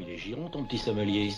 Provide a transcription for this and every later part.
Il est giron, ton petit sommelier.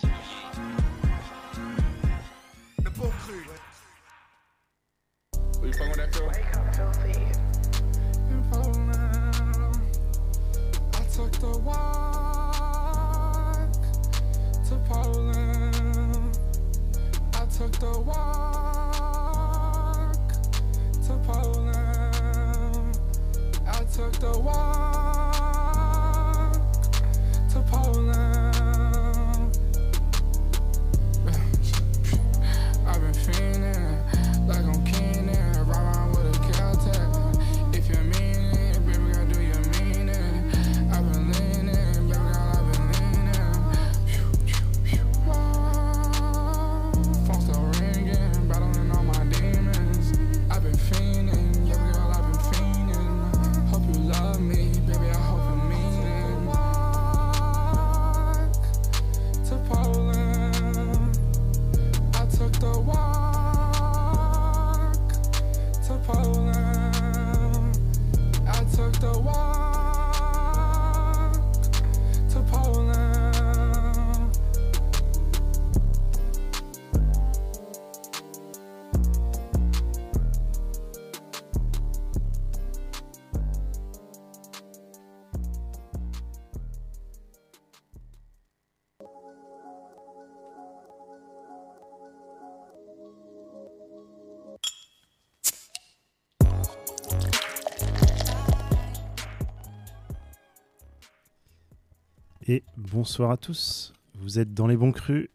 Bonsoir à tous. Vous êtes dans les bons crus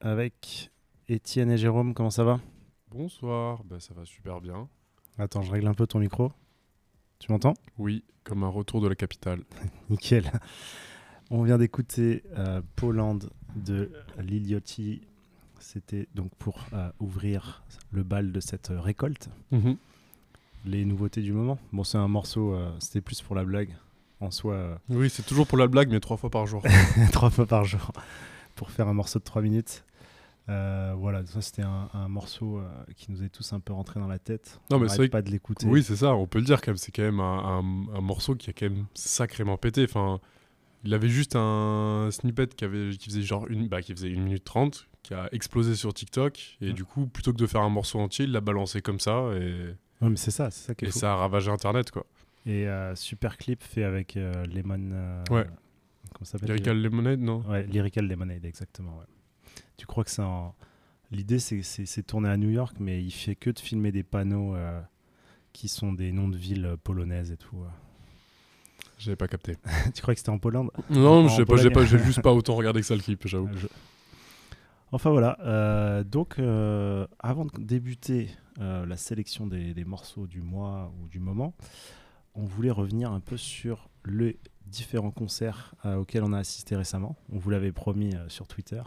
avec Étienne et Jérôme. Comment ça va? Bonsoir, bah, ça va super bien. Attends, je règle un peu ton micro. Tu m'entends? Oui, comme un retour de la capitale. Nickel. On vient d'écouter euh, Poland de Liliotti. C'était donc pour euh, ouvrir le bal de cette euh, récolte. Les nouveautés du moment. Bon, c'est un morceau, euh, c'était plus pour la blague. En soi, euh, Oui, c'est toujours pour la blague, mais trois fois par jour. trois fois par jour pour faire un morceau de 3 minutes. Euh, voilà, ça c'était un, un morceau euh, qui nous est tous un peu rentré dans la tête. Non, On mais c'est pas de l'écouter. oui, c'est ça, on peut le dire quand même. C'est quand même un, un- un morceau qui a quand même sacrément pété. Enfin, il avait juste un snippet qui, avait, qui faisait genre une, bah, qui faisait une minute 30, qui a explosé sur TikTok. Et Ouais. du coup, plutôt que de faire un morceau entier, il l'a balancé comme ça. Et, Ouais, mais c'est ça, c'est ça qui est et fou. ça a ravagé Internet, quoi. Et euh, super clip fait avec euh, Lemon. euh, Ouais. Comment ça s'appelle Lyrical Lemonade, non Ouais, Lyrical Lemonade, exactement. ouais. Tu crois que c'est en. L'idée, c'est tourné à New York, mais il fait que de filmer des panneaux euh, qui sont des noms de villes polonaises et tout. euh. J'avais pas capté. tu crois que c'était en Pologne Non, pas, j'ai pas, j'ai juste pas autant regardé que ça le clip, j'avoue. Je- Enfin voilà, euh, donc avant de débuter la sélection des, des morceaux du mois ou du moment, on voulait revenir un peu sur les différents concerts euh, auxquels on a assisté récemment. On vous l'avait promis euh, sur Twitter.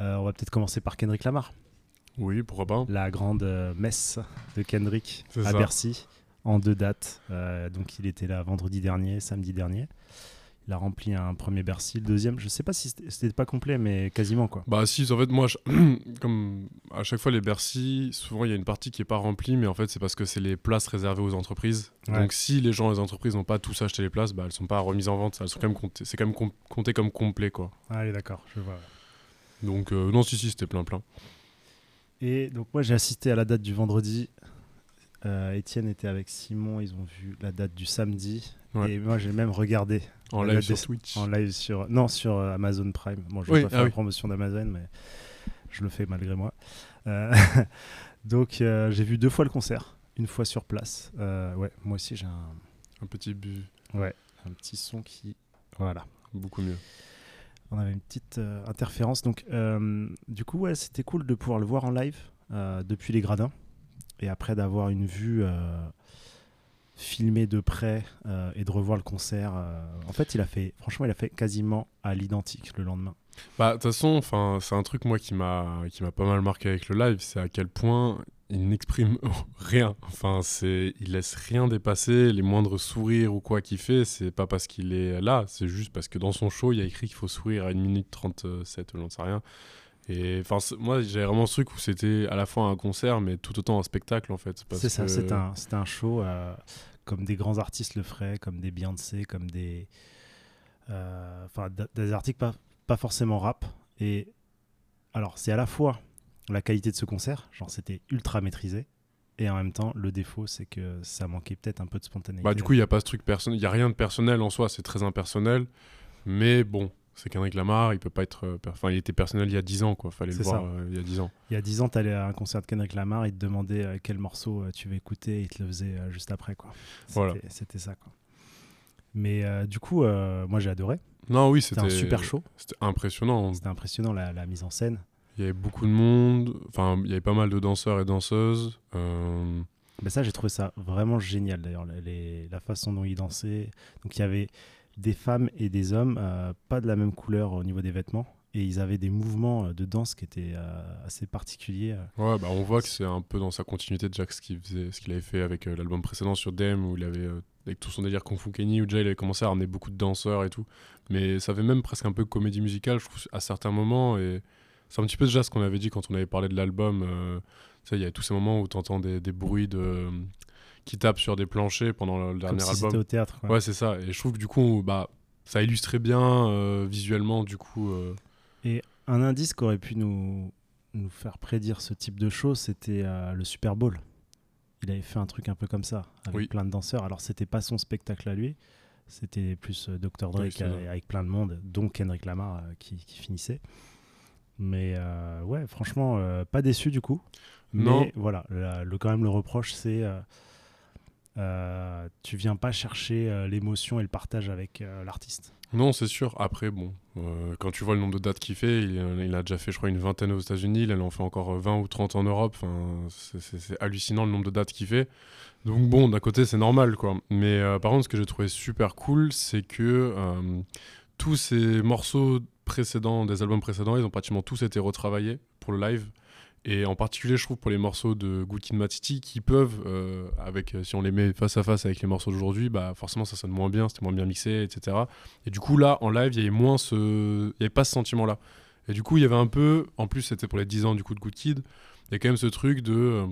Euh, on va peut-être commencer par Kendrick Lamar, Oui, pourquoi pas. la grande messe de Kendrick à ça. Bercy en deux dates. Donc il était là vendredi dernier, samedi dernier. Il a rempli un premier Bercy, le deuxième, je sais pas si c'était pas complet, mais quasiment quoi. Bah si, en fait, moi, je- comme à chaque fois les Bercy, souvent il y a une partie qui est pas remplie, mais en fait c'est parce que c'est les places réservées aux entreprises. Ouais. Donc si les gens, les entreprises n'ont pas tous acheté les places, bah elles sont pas remises en vente, elles sont quand même comptées, c'est quand même com- compté comme complet quoi. Allez, d'accord, je vois. Donc euh, non, si si, c'était plein plein. Et donc moi j'ai assisté à la date du vendredi. Euh, Étienne était avec Simon, ils ont vu la date du samedi. Ouais. Et moi j'ai même regardé En live sur des- Twitch. en live sur non sur euh, Amazon Prime. Bon, je vais Oui, pas ah faire la oui. promotion d'Amazon, mais je le fais malgré moi. Euh, donc euh, j'ai vu deux fois le concert, une fois sur place. Euh, ouais, moi aussi j'ai un, Un petit but, ouais, un petit son qui voilà. beaucoup mieux. On avait une petite interférence. Donc, du coup, ouais, c'était cool de pouvoir le voir en live depuis les gradins. Et après d'avoir une vue filmée de près euh, et de revoir le concert. euh, en fait, il a fait, franchement, il a fait quasiment à l'identique le lendemain. Bah de toute façon, enfin c'est un truc moi qui m'a qui m'a pas mal marqué avec le live, c'est à quel point il n'exprime rien. Enfin c'est il laisse rien dépasser, les moindres sourires ou quoi qu'il fait, c'est pas parce qu'il est là, c'est juste parce que dans son show, il y a écrit qu'il faut sourire à 1 minute 37 ou j'en sais rien. Et enfin moi j'ai vraiment ce truc où c'était à la fois un concert mais tout autant un spectacle en fait C'est ça, que- c'est un, un show euh, comme des grands artistes le feraient, comme des Beyoncé, comme des. euh, Enfin, des artistes pas, pas forcément rap. Et alors, c'est à la fois la qualité de ce concert, genre c'était ultra maîtrisé, et en même temps, le défaut, c'est que ça manquait peut-être un peu de spontanéité. Bah, du coup, il n'y a pas ce truc personnel. Il n'y a rien de personnel en soi, c'est très impersonnel. Mais bon, c'est Kendrick Lamar, il peut pas être. euh, Enfin, il était personnel il y a 10 ans, quoi. Fallait le voir euh, il y a 10 ans. Il y a 10 ans, tu allais à un concert de Kendrick Lamar, il te demandait euh, quel morceau euh, tu veux écouter, et il te le faisait juste après. quoi. C'était Voilà. c'était ça. quoi. Mais du coup, moi j'ai adoré. Non, oui, C'était un super show. C'était impressionnant. C'était impressionnant la, la mise en scène. Il y avait beaucoup de monde. Enfin, il y avait pas mal de danseurs et danseuses. Mais ça, j'ai trouvé ça vraiment génial d'ailleurs, la façon dont ils dansaient. Donc il y avait des femmes et des hommes, euh, pas de la même couleur au niveau des vêtements. Et ils avaient des mouvements euh, de danse qui étaient euh, assez particuliers. Ouais, bah on voit que c'est un peu dans sa continuité de Jack ce qu'il avait fait avec l'album précédent sur Dem où il avait avec tout son délire Kung Fu Kenny où déjà il avait commencé à ramener beaucoup de danseurs et tout. Mais ça avait même presque un peu comédie musicale, je trouve, à certains moments et c'est un petit peu déjà ce qu'on avait dit quand on avait parlé de l'album. il y a tous ces moments où tu entends des bruits de qui tapent sur des planchers pendant le, le Comme dernier si album. c'était au théâtre. quoi. Ouais, c'est ça. Et je trouve que du coup, bah ça illustrait bien euh, visuellement du coup. euh, Un indice qui aurait pu nous, nous faire prédire ce type de choses, c'était euh, le Super Bowl. Il avait fait un truc un peu comme ça, avec Oui. plein de danseurs. Alors, c'était pas son spectacle à lui, c'était plus Dr. Oui, vrai. avec plein de monde, dont Kendrick Lamar qui, qui finissait. Mais ouais, franchement, pas déçu du coup. Mais Non. voilà, la- le, quand même, le reproche, c'est euh, tu viens pas chercher euh, l'émotion et le partage avec euh, l'artiste. Non, c'est sûr. Après, bon, quand tu vois le nombre de dates qu'il fait, il, a déjà fait, je crois, une vingtaine aux États-Unis. Il en fait encore 20 ou 30 en Europe. C'est- hallucinant le nombre de dates qu'il fait. Donc, bon, d'un côté, c'est normal, quoi. Mais par contre, ce que j'ai trouvé super cool, c'est que tous ces morceaux précédents, des albums précédents, ils ont pratiquement tous été retravaillés pour le live. Et en particulier, je trouve, pour les morceaux de Good Kid Matiti, qui peuvent, euh, avec, euh, si on les met face à face avec les morceaux d'aujourd'hui, bah, forcément, ça sonne moins bien, c'était moins bien mixé, etc. Et du coup, là, en live, il y avait moins ce. Il n'y avait pas ce sentiment-là. Et du coup, il y avait un peu. En plus, c'était pour les 10 ans du coup de Good Kid. Il y a quand même ce truc de. euh,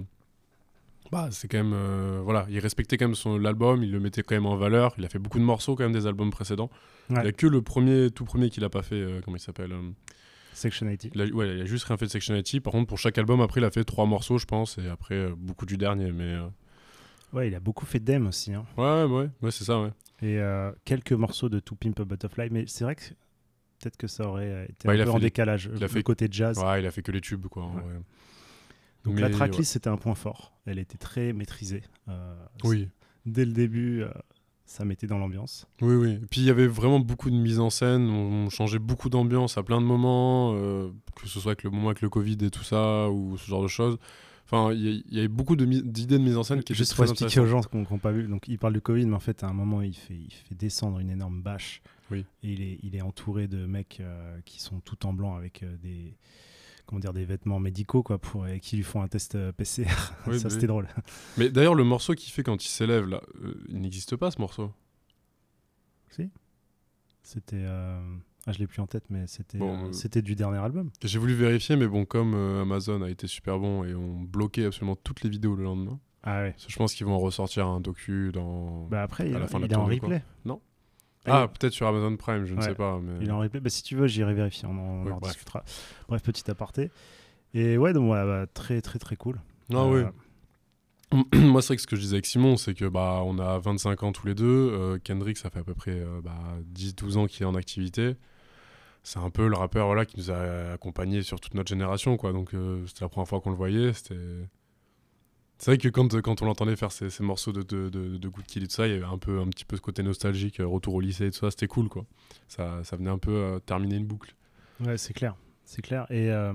Bah, c'est quand même. euh, voilà, il respectait quand même son l'album, il le mettait quand même en valeur. Il a fait beaucoup de morceaux quand même des albums précédents. Ouais. Il n'y a que le premier, tout premier qu'il a pas fait, euh, comment il s'appelle Section 80. il a, ouais, il a juste rien fait de Section 80. Par contre, pour chaque album, après, il a fait trois morceaux, je pense, et après, euh, beaucoup du dernier. Mais euh, Ouais, il a beaucoup fait d'Em aussi. hein. ouais, ouais, ouais, c'est ça, ouais. et euh, quelques morceaux de To Pimp a Butterfly, mais c'est vrai que peut-être que ça aurait été Bah, un il a peu fait en les- décalage, il le a fait- côté jazz. Ouais, il a fait que les tubes, quoi. Ouais. Donc Mais, la tracklist, c'était un point fort. Elle était très maîtrisée. Oui. Dès le début, ça mettait dans l'ambiance. Oui, oui. Et puis il y avait vraiment beaucoup de mise en scène. On, on changeait beaucoup d'ambiance à plein de moments, euh, que ce soit avec le moment avec le Covid et tout ça, ou ce genre de choses. Enfin, il y, avait beaucoup d'idées de mise en scène qui étaient Juste pour expliquer aux gens qui n'ont pas vu, donc il parle du Covid, mais en fait, à un moment, il fait, il fait descendre une énorme bâche. Oui. Et il est, il est entouré de mecs euh, qui sont tout en blanc avec euh, des, comment dire, des vêtements médicaux, quoi, pour, et qui lui font un test euh, PCR. Oui, ça, bah c'était oui. drôle. Mais d'ailleurs, le morceau qu'il fait quand il s'élève, là, euh, il n'existe pas ce morceau. C'était. euh, Ah, je l'ai plus en tête, mais c'était Bon, euh, c'était du dernier album. J'ai voulu vérifier, mais bon, comme Amazon a été super bon et ont bloqué absolument toutes les vidéos le lendemain, Ah ouais. je pense qu'ils vont ressortir un docu dans. Bah après, À il, la fin de il la est en quoi. replay. Non Ah, ah, peut-être sur Amazon Prime, je ne sais pas. Mais... Il est en replay. Bah, si tu veux, j'irai vérifier. On en, on Oui, en bref. discutera. Bref, petit aparté. Et ouais, donc ouais, bah, très très très cool. Euh, oui. Moi, c'est vrai que ce que je disais avec Simon, c'est que bah, on a 25 ans tous les deux. Euh, Kendrick, ça fait à peu près euh, bah, 10-12 ans qu'il est en activité. C'est un peu le rappeur voilà, qui nous a accompagnés sur toute notre génération. Quoi. Donc, euh, c'était la première fois qu'on le voyait. C'était... C'est vrai que quand, quand on l'entendait faire ces, ces morceaux de, de, de, de Good Kid et tout ça, il y avait un, peu, un petit peu ce côté nostalgique, euh, retour au lycée et tout ça. C'était cool. Quoi. Ça, ça venait un peu euh, terminer une boucle. Ouais, c'est clair. C'est clair. Et euh,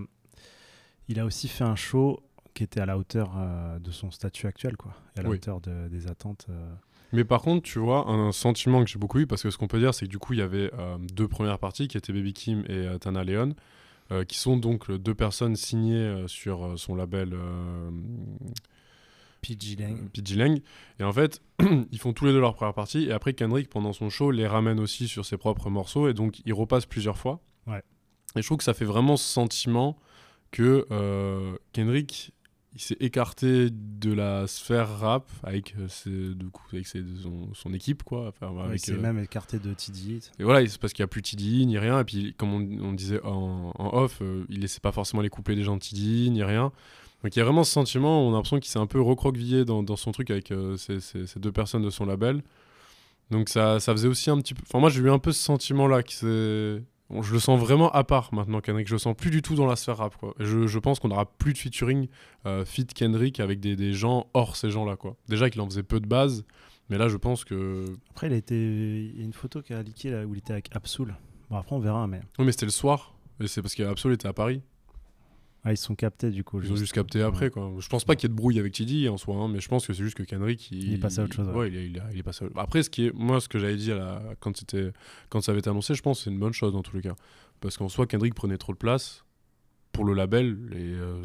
il a aussi fait un show qui était à la hauteur euh, de son statut actuel, quoi. Et à la Oui. hauteur de- des attentes. Mais par contre, tu vois, un sentiment que j'ai beaucoup eu, parce que ce qu'on peut dire, c'est que du coup, il y avait deux premières parties qui étaient Baby Kim et Tana Leon, qui sont donc deux personnes signées sur son label PG Lang. PG Lang. Et en fait, ils font tous les deux leur première partie, et après, Kendrick, pendant son show, les ramène aussi sur ses propres morceaux, et donc il repasse plusieurs fois. Ouais. Et je trouve que ça fait vraiment ce sentiment que euh, Kendrick, il s'est écarté de la sphère rap avec, euh, ses- du coup, avec ses- son, son équipe, quoi. Enfin, il avec, s'est euh, même écarté de TD. et voilà, c'est parce qu'il n'y a plus TDI ni rien. Et puis, comme on, on disait en, en off, euh, il laissait pas forcément les couplets des gens de TDI ni rien. Donc il y a vraiment ce sentiment, on a l'impression qu'il s'est un peu recroquevillé dans, dans son truc avec euh, ces, ces- ces deux personnes de son label. Donc ça, ça faisait aussi un petit peu... Enfin moi j'ai eu un peu ce sentiment-là, qui s'est- bon, je le sens vraiment à part maintenant Kendrick, je le sens plus du tout dans la sphère rap. Quoi. Je, je pense qu'on n'aura plus de featuring euh, fit Kendrick avec des, des gens hors ces gens-là. quoi. Déjà qu'il en faisait peu de base, mais là je pense que... Après, il a été... il y a une photo qui a leaké là, où il était avec Absol. Bon, après, on verra, mais Oui mais c'était le soir, et c'est parce qu'Absol était à Paris. Ah, ils sont captés du coup. Ils ont juste capté après, quoi. Je pense pas qu'il y ait de brouille avec TD en soi, hein, mais je pense que c'est juste que Kendrick. Il, Il est passé à autre chose, ouais. Ouais, il, est- il, a- il est passé à Après, ce qui est, moi, ce que j'avais dit à la, quand, c'était, quand ça avait été annoncé, je pense que c'est une bonne chose dans tous les cas. Parce qu'en soi, Kendrick prenait trop de place pour le label. Et euh,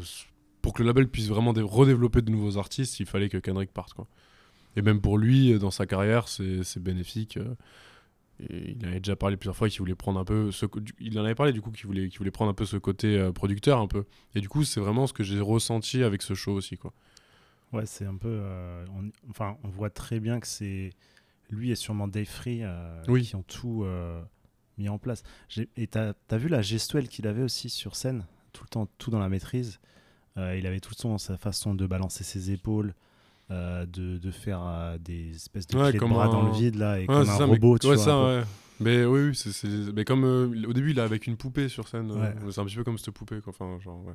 pour que le label puisse vraiment dé- redévelopper de nouveaux artistes, il fallait que Kendrick parte, quoi. Et même pour lui, dans sa carrière, c'est, c'est bénéfique. euh, et il avait déjà parlé plusieurs fois qu'il voulait prendre un peu. Ce, il en avait parlé du coup qu'il voulait, qu'il voulait prendre un peu ce côté euh, producteur un peu. Et du coup, c'est vraiment ce que j'ai ressenti avec ce show aussi, quoi. Ouais, c'est un peu. euh, on- enfin, on voit très bien que c'est lui et sûrement Dave Free euh, Oui. qui ont tout euh, mis en place. Et t'as as vu la gestuelle qu'il avait aussi sur scène, tout le temps, tout dans la maîtrise. Il avait tout le temps sa façon de balancer ses épaules, euh, de, de faire euh, des espèces de Ouais, pieds de comme bras dans le vide là, et Ouais, comme un ça, mais- robot. tu ouais, vois, ça, ouais. Mais oui, c'est, mais comme euh, au début, il est avec une poupée sur scène. c'est un petit peu comme cette poupée, quoi. Enfin, genre, ouais.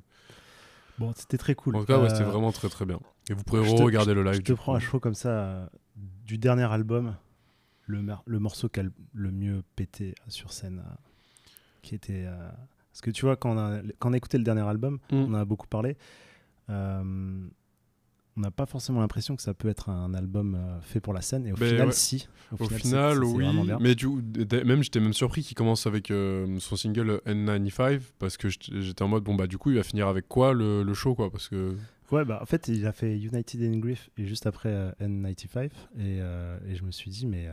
Bon, c'était très cool. En tout cas, ouais, c'était vraiment très très bien. Et vous pourrez te- regarder le live. Je te prends à chaud comme ça du dernier album, le, le morceau qui a le, mieux pété sur scène, qui était. Parce que tu vois, quand on a, quand on a écouté le dernier album, Mm. on en a beaucoup parlé. euh, on n'a pas forcément l'impression que ça peut être un album euh, fait pour la scène, et au Ben final, ouais. si. Au final, oui. Mais du, même j'étais même surpris qu'il commence avec euh, son single N95 parce que j'étais en mode bon bah du coup il va finir avec quoi le, le show quoi parce que Ouais, bah en fait, il a fait United in Grief et juste après euh, N95, et, euh, et je me suis dit, mais.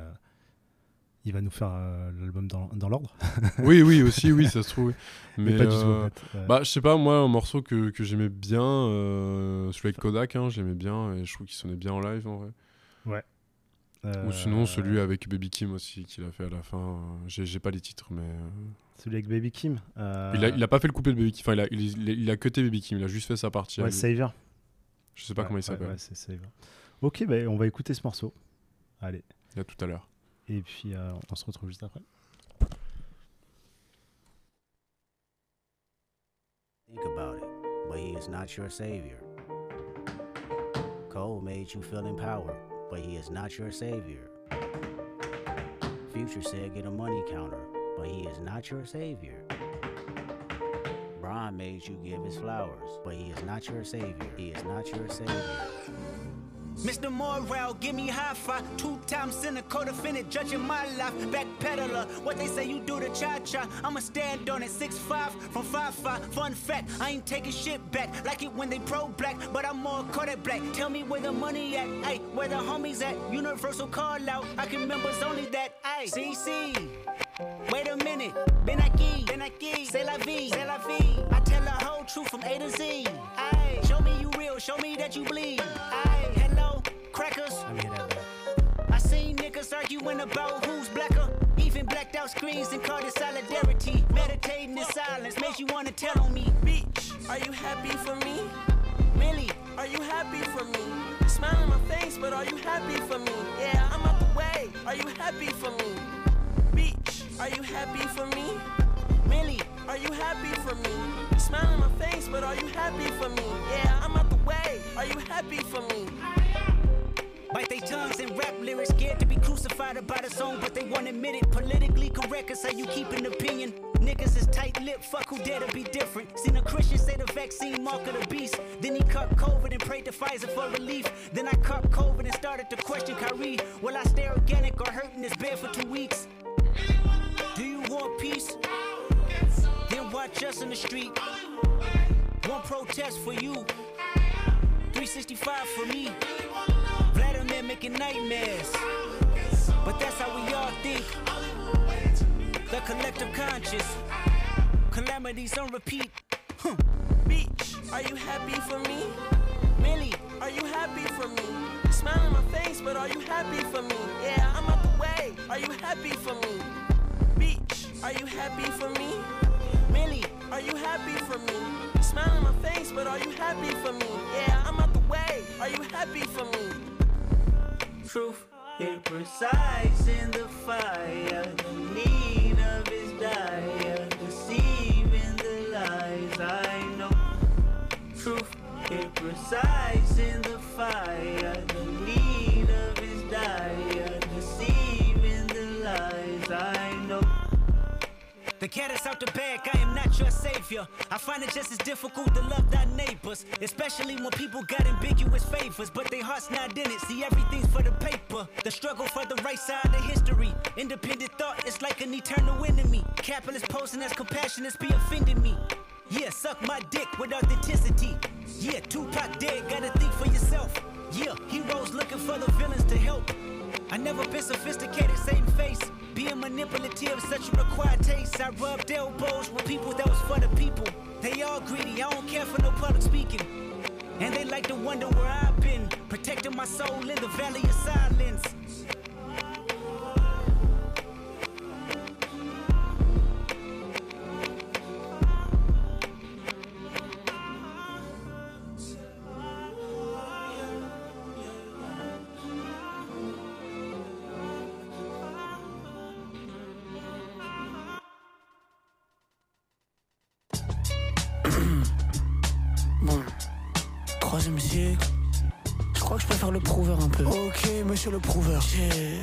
Il va nous faire euh, l'album dans, dans l'ordre. oui oui aussi oui ça se trouve. Mais, mais, pas du tout, euh, en fait. Euh, Bah, je sais pas, moi, un morceau que, que j'aimais bien, euh, celui avec Kodak, hein, j'aimais bien et je trouve qu'il sonnait bien en live en vrai. Ou sinon, celui avec Baby Kim aussi, qu'il a fait à la fin. J'ai pas les titres, mais. Celui avec Baby Kim. Il, a, il a pas fait le couplet de Baby Kim, enfin, il a, il, il a- cuté Baby Kim, il a juste fait sa partie. à Ouais. Savior. je sais pas Ouais, comment il ouais, s'appelle. ouais, c'est Savior. Ok, bah, on va écouter ce morceau. Allez. Il y a tout à l'heure. Et puis, euh, on se retrouve juste après. Think about it, but he is not your savior. Cole made you feel empowered, but he is not your savior. Future said get a money counter, but he is not your savior. Brian made you give his flowers, but he is not your savior. He is not your savior. Mr. Morale, give me high five. Two times cynical defendant, judging my life. Backpedaler, what they say you do to cha cha. I'ma stand on it. Six five from five five. Fun fact, I ain't taking shit back. Like it when they pro black, but I'm more Kodak black. Tell me where the money at, ayy, where the homies at. Universal call out, I can members only that, ayy. CC. Wait a minute, Ben aquí, Ben aquí, c'est la vie, c'est la vie. I tell the whole truth from A to Z. Aye, show me you real, show me that you bleed. Aye, hello, crackers. Let me hear that back. I seen niggas arguing about who's blacker. Even blacked out screens and called it solidarity. Meditating in silence makes you wanna tell on me. Bitch, are you happy for me? Really? Are you happy for me? You smile on my face, but are you happy for me? Yeah, I'm out the way. Are you happy for me? Are you happy for me? Really? Are you happy for me? Smile on my face, but are you happy for me? Yeah, I'm out the way. Are you happy for me? Bite their tongues and rap lyrics, scared to be crucified about a song, but they won't admit it. Politically correct is how you keep an opinion. Niggas is tight lipped, fuck who dare to be different. Seen a Christian say the vaccine mark of the beast. Then he caught COVID and prayed to Pfizer for relief. Then I caught COVID and started to question Kyrie. Will I stay organic or hurt in this bed for two weeks? You peace? Then watch us in the street. One protest for you, 365 for me. Vladimir making nightmares. But that's how we all think. The collective conscious. Calamities on repeat. Huh. Bitch, are you happy for me? Millie, are you happy for me? Smile in my face, but are you happy for me? Yeah, I'm out the way. Are you happy for me? Are you happy for me? Millie, are you happy for me? Smile in my face, but are you happy for me? Yeah, I'm out the way. Are you happy for me? Truth is precise in the fire. Need of his dire, deceiving the lies I know. Truth is precise in the fire. Is out the bag, I am not your savior. I find it just as difficult to love thy neighbors, especially when people got ambiguous favors, but their heart's not in it. See, everything's for the paper. The struggle for the right side of history. Independent thought is like an eternal enemy. Capitalist posing as compassionate be offending me. Yeah, suck my dick with authenticity. Yeah, Tupac dead, gotta think for yourself. Yeah, heroes looking for the villains to help. I never been sophisticated, same face. Being manipulative, such a required taste. I rubbed elbows with people that was for the people. They all greedy, I don't care for no public speaking. And they like to wonder where I've been, protecting my soul in the valley of silence.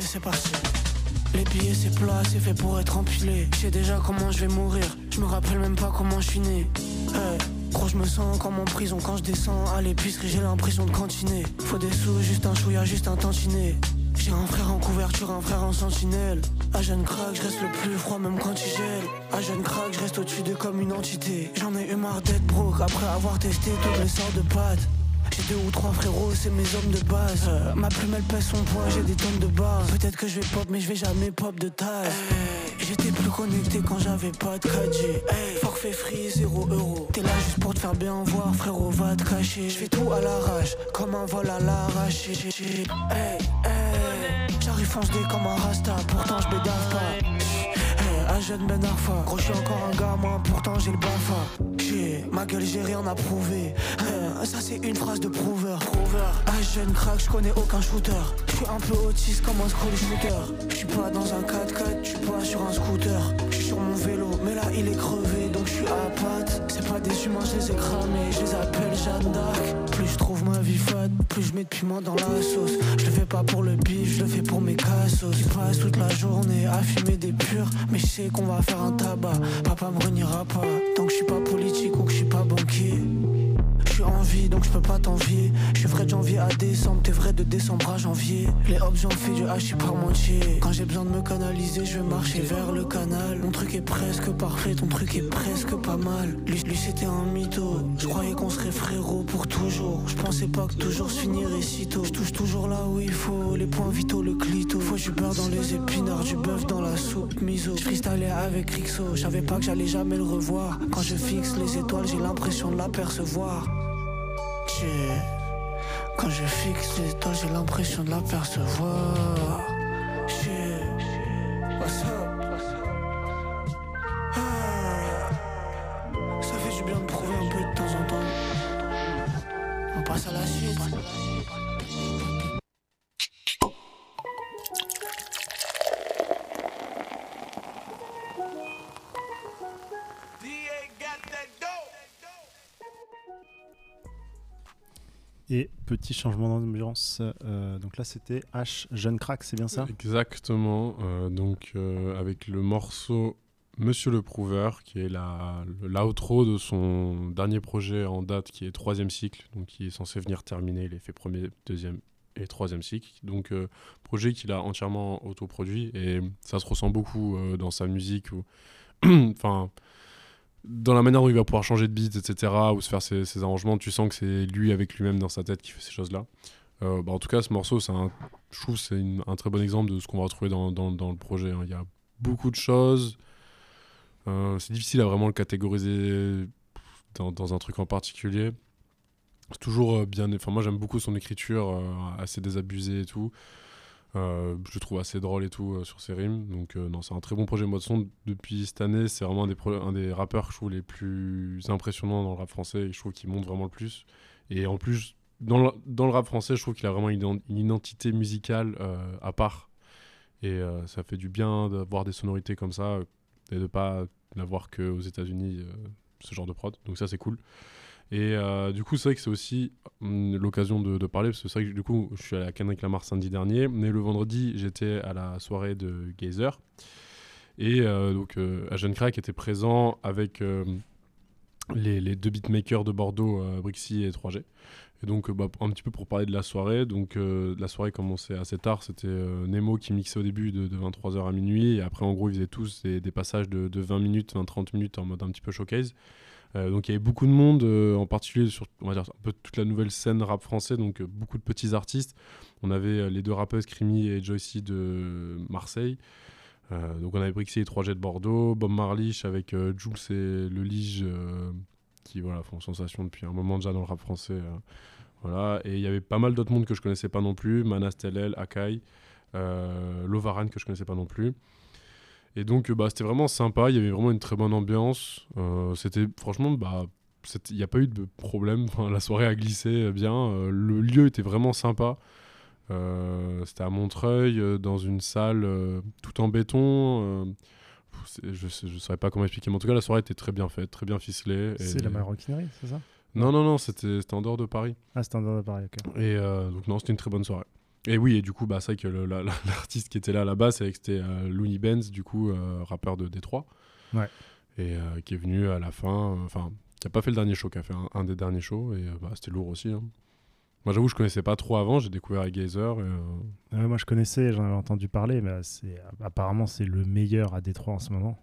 C'est parti. Les billets, c'est plat, c'est fait pour être empilé. Je sais déjà comment je vais mourir. Je me rappelle même pas comment je suis né. Gros, je me sens comme en prison quand je descends à l'épicerie. J'ai l'impression de cantiner. Faut des sous, juste un chouïa, juste un tantinet. J'ai un frère en couverture, un frère en sentinelle. À jeune crack, je reste le plus froid même quand il gèle. À jeune crack, je reste au-dessus d'eux comme une entité. J'en ai eu marre d'être broke après avoir testé toutes les sortes de pâtes. J'ai deux ou trois frérots, c'est mes hommes de base. Euh, ma plume elle pèse son poids, j'ai des tonnes de barres. Peut-être que je vais pop, mais je vais jamais pop de taille. J'étais plus connecté quand j'avais pas de 4G. Hey, forfait free, 0 euro. T'es là juste pour te faire bien voir, frérot, va te cacher. Je fais tout à l'arrache, comme un vol à l'arraché. Hey, hey, j'arrive fonce dé comme un rasta, pourtant je bédave pas. Hey, à jeune Ben Arfa, gros je suis encore un gamin, pourtant j'ai le bafa. J'ai ma gueule, j'ai rien à prouver. Ça c'est une phrase de prouveur. Prouveur. À jeune crack, je connais aucun shooter. Je suis un peu autiste comme un school shooter. Je suis pas dans un 4x4, je suis pas sur un scooter. Je suis sur mon vélo, mais là il est crevé, donc je suis à patte. C'est pas des humains, je les ai cramés, je les appelle Jeanne d'Arc. Plus je trouve ma vie fade, plus je mets de piment dans la sauce. Je le fais pas pour le bif, je le fais pour mes cassos. Qui passent toute la journée à fumer des purs, mais je sais qu'on va faire un tabac. Papa me reniera pas, tant que je suis pas politique ou que je suis pas banquier. Je suis en vie donc je peux pas t'envier. Je suis vrai de janvier à décembre, t'es vrai de décembre à janvier. Les hops j'en fais du hachis par moitié. Quand j'ai besoin de me canaliser, je vais marcher vers le canal. Mon truc est presque parfait, ton truc est presque pas mal. Lui, lui c'était un mytho. Je croyais qu'on serait frérot pour toujours. Je pensais pas que toujours se finirait si tôt. Je touche toujours là où il faut. Les points vitaux, le clito. Faut du beurre dans les épinards, du bœuf dans la soupe miso. Je avec Rixo. Je pas que j'allais jamais le revoir. Quand je fixe les étoiles, j'ai l'impression de l'apercevoir. Quand je fixe les j'ai l'impression de l'apercevoir. Et petit changement d'ambiance. euh, donc là, c'était H Jeune Crack, c'est bien ça? Exactement. euh, donc, euh, avec le morceau Monsieur le Prouveur, qui est l'outro de son dernier projet en date, qui est troisième cycle, donc qui est censé venir terminer les faits premier, deuxième et troisième cycle. Donc, projet qu'il a entièrement autoproduit et ça se ressent beaucoup dans sa musique. Enfin. Dans la manière dont il va pouvoir changer de beat, etc., ou se faire ses, arrangements, tu sens que c'est lui avec lui-même dans sa tête qui fait ces choses-là. Euh, bah, en tout cas, ce morceau, un, je trouve c'est un très bon exemple de ce qu'on va retrouver dans, le projet. hein. Il y a beaucoup de choses. Euh, c'est difficile à vraiment le catégoriser dans, un truc en particulier. C'est toujours euh, bien. Enfin, moi, j'aime beaucoup son écriture, assez désabusée et tout. Euh, je le trouve assez drôle et tout euh, sur ses rimes. Donc, euh, non, c'est un très bon projet mode son. Depuis cette année, c'est vraiment un des, rappeurs que je trouve les plus impressionnants dans le rap français et je trouve qu'il monte vraiment le plus. Et en plus, dans le, rap français, je trouve qu'il a vraiment une, ident- une identité musicale à part. Et ça fait du bien d'avoir des sonorités comme ça et de pas n'avoir qu'aux États-Unis ce genre de prod. Donc, ça, c'est cool. Et euh, du coup, c'est vrai que c'est aussi hum, l'occasion de, parler, parce que c'est vrai que du coup, je suis allé à Kendrick Lamar samedi dernier, mais le vendredi, j'étais à la soirée de Gazer. Et euh, donc, euh, Agent Crack était présent avec euh, les, deux beatmakers de Bordeaux, Brixie et 3G. Et donc, bah, un petit peu pour parler de la soirée. Donc, la soirée commençait assez tard. C'était Nemo qui mixait au début de, de 23h à minuit. Et après, en gros, ils faisaient tous des, passages de 20 minutes, 20-30 minutes en mode un petit peu showcase. Euh, donc il y avait beaucoup de monde, euh, en particulier sur on va dire, toute la nouvelle scène rap français, donc euh, beaucoup de petits artistes. On avait les deux rappeuses Crimi et Joycey de Marseille. Donc on avait Brixie et 3G de Bordeaux, Bob Marlich avec Jules et Le Lige qui voilà, font sensation depuis un moment déjà dans le rap français. euh, voilà. Et il y avait pas mal d'autres mondes que je connaissais pas non plus, Manas Telel, Akai, Lovaran que je connaissais pas non plus. Et donc, euh, bah, c'était vraiment sympa. Il y avait vraiment une très bonne ambiance. Euh, c'était franchement, bah, il n'y a pas eu de problème. Enfin, la soirée a glissé bien. Euh, le lieu était vraiment sympa. Euh, c'était à Montreuil, dans une salle tout en béton. je ne saurais pas comment expliquer, mais en tout cas, la soirée était très bien faite, très bien ficelée. et- C'est la maroquinerie, c'est ça? Non, non, non, c'était en dehors de Paris. Ah, c'était un dehors de Paris, ok. Et donc, non, c'était une très bonne soirée. Et oui, et du coup, bah, c'est vrai que la- la- l'artiste qui était là là-bas, c'est que c'était euh, Looney Benz, du coup, euh, rappeur de Détroit. Ouais. Et euh, qui est venu à la fin, enfin, qui a pas fait le dernier show, qui a fait un, un des derniers shows, et bah, c'était lourd aussi. hein. Moi, j'avoue, je connaissais pas trop avant, j'ai découvert à Gazer. Et, Ouais, moi, je connaissais, j'en avais entendu parler, mais c'est apparemment c'est le meilleur à Détroit en ce moment.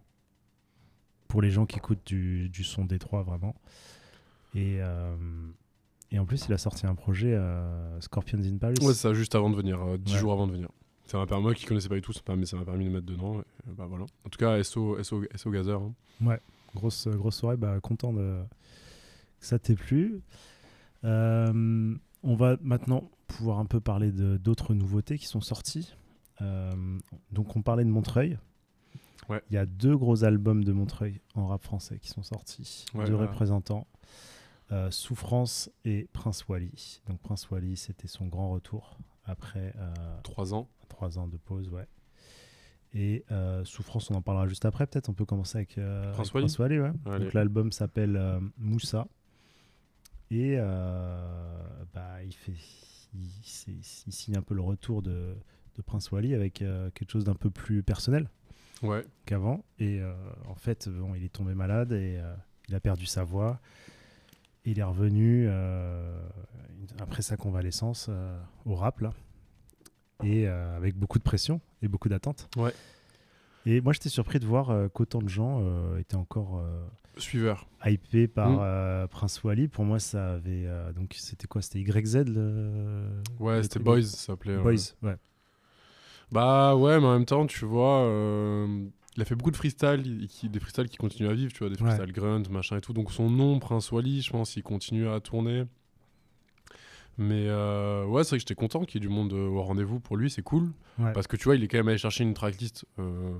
Pour les gens qui écoutent du, du son Détroit, vraiment. Et, et en plus, il a sorti un projet euh, Scorpions in Paris. Ouais, ça, juste avant de venir, euh, 10 Ouais. jours avant de venir. Ça m'a permis, moi qui connaissais pas du tout, ça m'a ça permis de mettre dedans. et, euh, bah, voilà. En tout cas, SO, SO, SO Gazer. hein. grosse, grosse soirée, bah, content de... que ça t'ait plu. Euh, on va maintenant pouvoir un peu parler d'autres nouveautés qui sont sorties. Euh, donc on parlait de Montreuil. Ouais. Il y a deux gros albums de Montreuil en rap français qui sont sortis, Ouais, deux ouais. représentants, euh, Souffrance et Prince Wally. Donc Prince Wally, c'était son grand retour après euh, 3 ans. trois ans de pause, ouais. Et euh, Souffrance, on en parlera juste après. Peut-être on peut commencer avec Prince avec Wally ouais. Donc l'album s'appelle Moussa. Et bah, il, fait, il, signe un peu le retour de, de Prince Wally avec quelque chose d'un peu plus personnel Ouais. qu'avant. Et en fait, bon, il est tombé malade et il a perdu sa voix. Il est revenu euh, après sa convalescence euh, au rap, là. Et euh, avec beaucoup de pression et beaucoup d'attentes. Ouais. Et moi, j'étais surpris de voir euh, qu'autant de gens euh, étaient encore euh, Suiveur. hypés par Mm. Prince Wally. Pour moi, ça avait. donc, c'était quoi? C'était YZ le... Ouais, c'était Boys, ça s'appelait. Boys, ouais. Bah ouais, mais en même temps, tu vois, il a fait beaucoup de freestyle, qui, des freestyles qui continuent à vivre, tu vois, des Ouais. freestyle grunt, machin et tout. Donc son nom, Prince Wally, je pense, il continue à tourner. Mais euh, ouais, c'est vrai que j'étais content qu'il y ait du monde euh, au rendez-vous pour lui, c'est cool. Ouais. Parce que tu vois, il est quand même allé chercher une tracklist euh,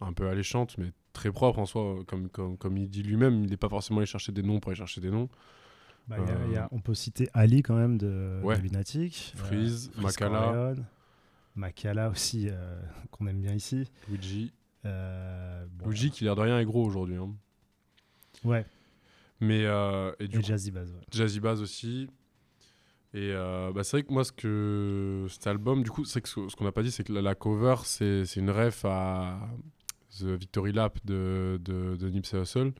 un peu alléchante, mais très propre en soi. Comme, comme, comme il dit lui-même, il n'est pas forcément allé chercher des noms pour aller chercher des noms. Bah, il y a- il y a- on peut citer Ali quand même de, Ouais. de Lunatic. Freeze, Freeze Makala. Corleone, Makala aussi, qu'on aime bien ici. Luigi. Euh, bon, Luigi qui, l'air de rien, est gros aujourd'hui. hein. Ouais, Mais euh, et du et coup, Jazzy Bass. ouais. Jazzy Bass aussi. Et euh, bah, c'est vrai que moi, ce que cet album, du coup, c'est que ce qu'on n'a pas dit, c'est que la, la cover, c'est une ref à The Victory Lap de, de, de Nipsey Hussle.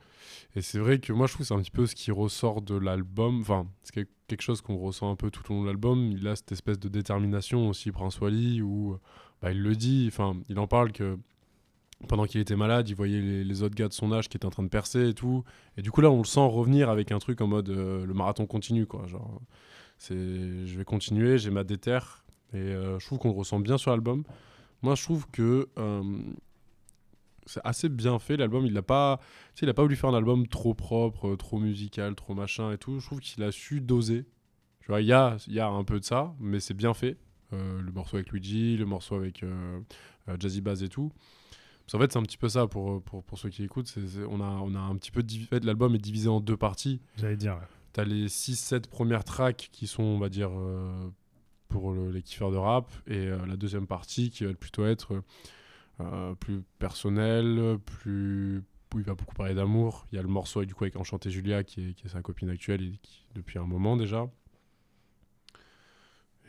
Et c'est vrai que moi, je trouve que c'est un petit peu ce qui ressort de l'album. Enfin, c'est quel- quelque chose qu'on ressent un peu tout au long de l'album. Il a cette espèce de détermination aussi, Prince Wally, où bah, il le dit, enfin, il en parle que pendant qu'il était malade, il voyait les, autres gars de son âge qui étaient en train de percer et tout. Et du coup, là, on le sent revenir avec un truc en mode euh, le marathon continue, quoi. Genre, je vais continuer, j'ai ma déterre. Et euh, je trouve qu'on le ressent bien sur l'album. Moi, je trouve que euh, c'est assez bien fait l'album. Il n'a pas, il a pas voulu faire un album trop propre, trop musical, trop machin et tout. Je trouve qu'il a su doser. Il y a, y a un peu de ça, mais c'est bien fait. Le morceau avec Luigi, le morceau avec Jazzy Bass et tout. Qu'en fait, c'est un petit peu ça pour, pour, pour ceux qui écoutent. on, a, on a un petit peu. en fait, L'album est divisé en deux parties. J'allais dire. ouais. T'as les 6-7 premières tracks qui sont, on va dire, euh, pour le- les kiffeurs de rap, et euh, la deuxième partie qui va plutôt être euh, plus personnelle, plus où il va beaucoup parler d'amour. Il y a le morceau avec, du coup avec Enchanté Julia qui est, qui est sa copine actuelle et qui, depuis un moment déjà.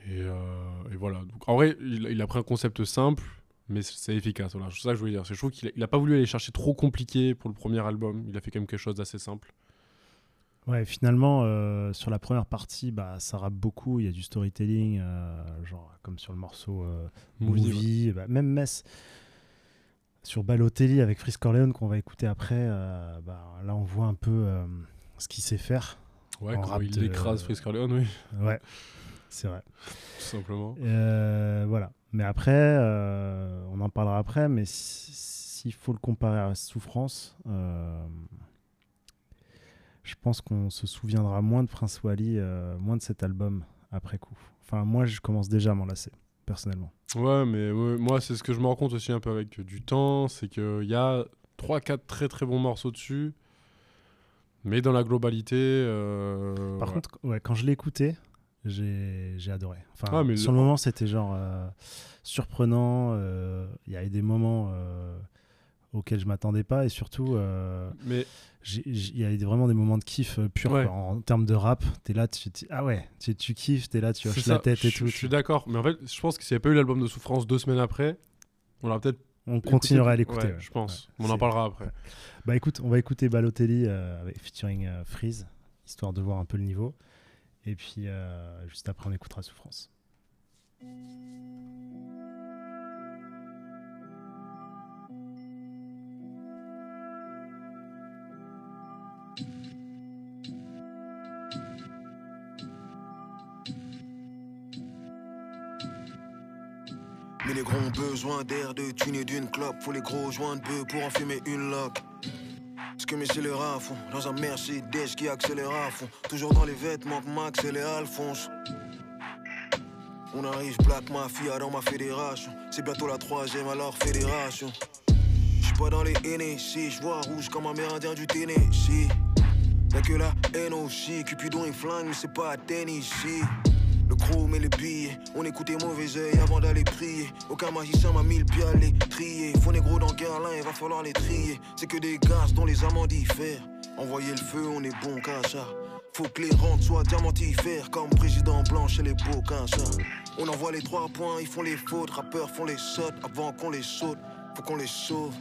Et, et voilà. Donc, en vrai, il, il a pris un concept simple, mais c'est efficace. Voilà. C'est ça que je voulais dire. Je trouve qu'il a, il a pas voulu aller chercher trop compliqué pour le premier album. Il a fait quand même quelque chose d'assez simple. Ouais, finalement, euh, sur la première partie, bah, ça rappe beaucoup. Il y a du storytelling, euh, genre comme sur le morceau euh, Movie, Movie, bah, même Mess. Sur Balotelli avec Frisk Corleone qu'on va écouter après, bah, là on voit un peu ce qu'il sait faire. Ouais, quand il de- écrase Frisk Corleone, oui, Ouais, c'est vrai. tout simplement. Voilà. Mais après, euh, on en parlera après, mais si- s'il faut le comparer à Souffrance, euh, je pense qu'on se souviendra moins de Prince Wally, euh, moins de cet album après coup. Enfin, moi, je commence déjà à m'en lasser, personnellement. Ouais, mais ouais, moi, c'est ce que je me rends compte aussi un peu avec du temps, c'est qu'il y a 3-4 très très bons morceaux dessus, mais dans la globalité... Par ouais. contre, ouais, quand je l'ai écouté, j'ai adoré. Enfin, Ah, mais sur le- moment, c'était genre euh, surprenant. euh, Il y avait des moments euh, auxquels je m'attendais pas, et surtout. euh, Mais il y a vraiment des moments de kiff euh, pur Ouais. quoi. en, termes de rap t'es là tu tu- ah ouais tu, tu kiffes t'es là tu hoches la tête et je- tout Je suis d'accord, mais en fait, je pense que s'il n'y avait pas eu l'album de Souffrance deux semaines après, on l'aurait peut-être on continuera à l'écouter ouais, ouais. je pense. Ouais, on en parlera après. bah écoute on va écouter Balotelli euh, avec featuring euh, Freeze histoire de voir un peu le niveau et puis euh, juste après on écoutera Souffrance Mais les gros ont besoin d'air, de thunes et d'une clope. Faut les gros joints de bœuf pour en fumer une loque. Que mes scélérats font dans un Mercedes qui accélère à fond. Toujours dans les vêtements que Max et les Alphonse. On arrive Black Mafia dans ma fédération. C'est bientôt la troisième alors fédération. J'suis pas dans les NSC, j'vois rouge comme un mérindien du Tennessee. Y'a que la haine aussi, Cupidon et flingue, mais c'est pas à Tennessee. Le chrome et les billets, on écoutait mauvais oeil avant d'aller prier. Aucun magicien m'a mis le pied à les trier. Faut négro dans Guerlain, il va falloir les trier. C'est que des gaz dont les amants diffèrent. Envoyer le feu, on est bon ça. Faut que les rentes soient diamantifères comme président blanc chez les beaux. On envoie les trois points, ils font les fautes. Rappeurs font les sautes avant qu'on les saute. Faut qu'on les sauve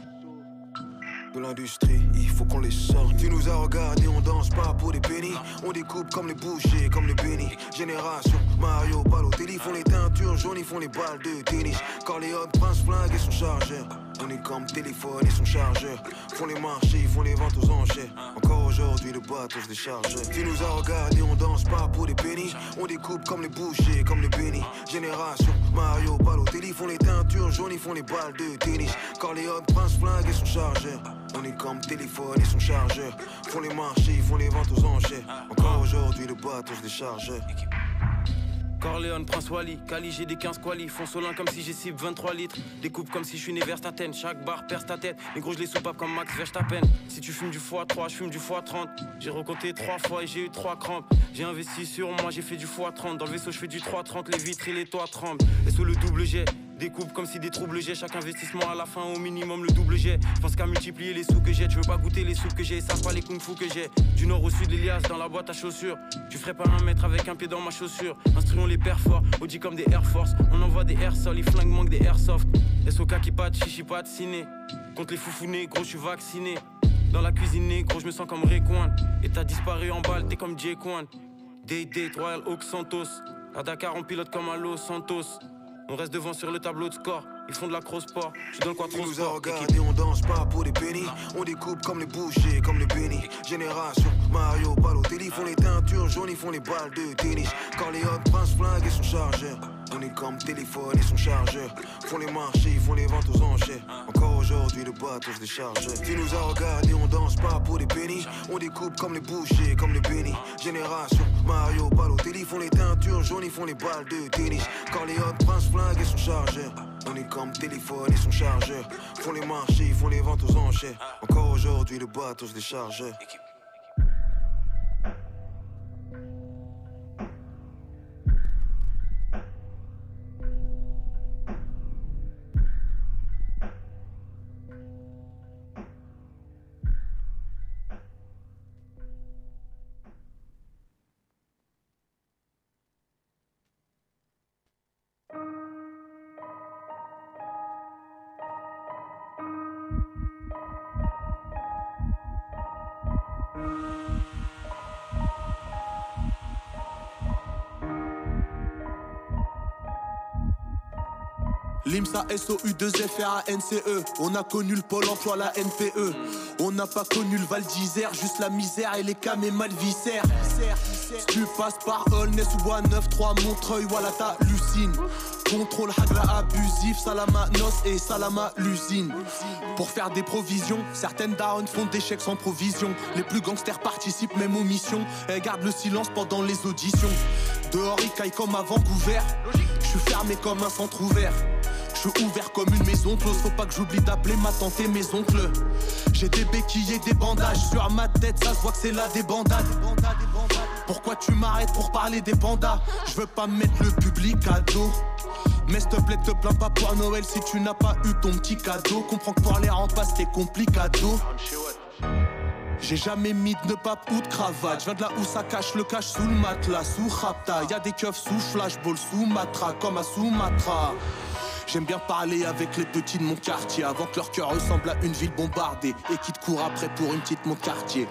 de l'industrie, il faut qu'on les sorte. Tu nous as regardé, on danse pas pour des pénis. On découpe comme les bouchers, comme les bénis. Génération, Mario, Balotelli font les teintures jaunes, ils font les balles de tennis. Corleone, Prince Flingue et son chargeur. On est comme téléphone et son chargeur. Font les marchés, font les ventes aux enchères. Encore aujourd'hui, le bateau se décharge. Tu nous as regardé, on danse pas pour des pénis. On découpe comme les bouchers, comme les bénis. Génération, Mario, Balotelli font les teintures jaunes, ils font les balles de tennis. Corleone, Prince Flingue et son chargeur. On est comme téléphone et son chargeur. Font les marchés, font les ventes aux enchères. Encore aujourd'hui, le bateau se décharge. Corleone, Prince Wally, Cali, j'ai des 15 quali. Font solin comme si j'ai cible 23 litres. Découpe comme si je suis né vers ta tête. Chaque barre perce ta tête. Les gros, je les soupape comme Max Verstappen. Si tu fumes du x3, je fume du x30. J'ai recompté 3 fois et j'ai eu 3 crampes. J'ai investi sur moi, j'ai fait du x30. Dans le vaisseau, je fais du 330. Les vitres et les toits tremblent. Et sous le double jet. Découpe comme si des troubles j'ai chaque investissement à la fin au minimum le double jet. Pense qu'à multiplier les sous que j'ai, tu veux pas goûter les soupes que j'ai, ça pas les kung fu que j'ai. Du nord au sud l'Elias dans la boîte à chaussures. Tu ferais pas un mètre avec un pied dans ma chaussure. Instruons les pères forts, Audi comme des Air Force. On envoie des air sol, les flingues manquent des airsoft. SOK qui pat, chichi pat, ciné. Contre les foufounés, gros, je suis vacciné. Dans la cuisine, gros, je me sens comme Rayquan. Et t'as disparu en balle, t'es comme Quan. Day Date, Royal Oak Santos. À Dakar, on pilote comme à Los Santos. On reste devant sur le tableau de score. Ils font de la cross-sport. Je donne quoi Tu trop nous sport. regardé, on danse pas pour des pénis. On découpe comme les bouchers, comme les bénis. Génération, Mario, Balotelli font les teintures jaunes, ils font les balles de tennis. Corleone, Prince Flingue et son chargeur. On est comme téléphone et son chargeur. Font les marchés, font les ventes aux enchères. Encore aujourd'hui, le bateau se décharge. Tu nous as regardé, on danse pas pour des pénis. On découpe comme les bouchers, comme les bénis. Génération Mario, Balotelli font les teintures jaunes, ils font les balles de tennis. Quand les hot prince flingue et son chargeur. On est comme téléphone et son chargeur. Font les marchés, font les ventes aux enchères. Encore aujourd'hui, le bateau se décharge. L'IMSA SOU2FRANCE On a connu le pôle emploi, la NPE On n'a pas connu le Val d'Isère Juste la misère et les cam et malviscères Si tu passes par Aulnay ou Bois 9-3 Montreuil, voilà t'hallucines Contrôle hagla abusif, salama nos et salama l'usine Pour faire des provisions, certaines downs font des chèques sans provision. Les plus gangsters participent même aux missions Et gardent le silence pendant les auditions. Dehors ils caillent comme à Vancouver. Je suis fermé comme un centre ouvert je suis ouvert comme une maison close, faut pas que j'oublie d'appeler ma tante et mes oncles. J'ai des béquilles et des bandages sur ma tête, ça se voit que c'est là des bandades. Pourquoi tu m'arrêtes pour parler des pandas? Je veux pas mettre le public à dos. Mais s'il te plaît, te plains pas pour Noël si tu n'as pas eu ton petit cadeau. Comprends que pour les rendre c'était complicado. J'ai jamais mis de pape ou de cravate. Je viens de là où ça cache le cache sous le matelas, sous rapta. Y'a des keufs sous flashball, sous matra, comme à Sumatra. J'aime bien parler avec les petits de mon quartier avant que leur cœur ressemble à une ville bombardée et qui te court après pour une petite mon quartier.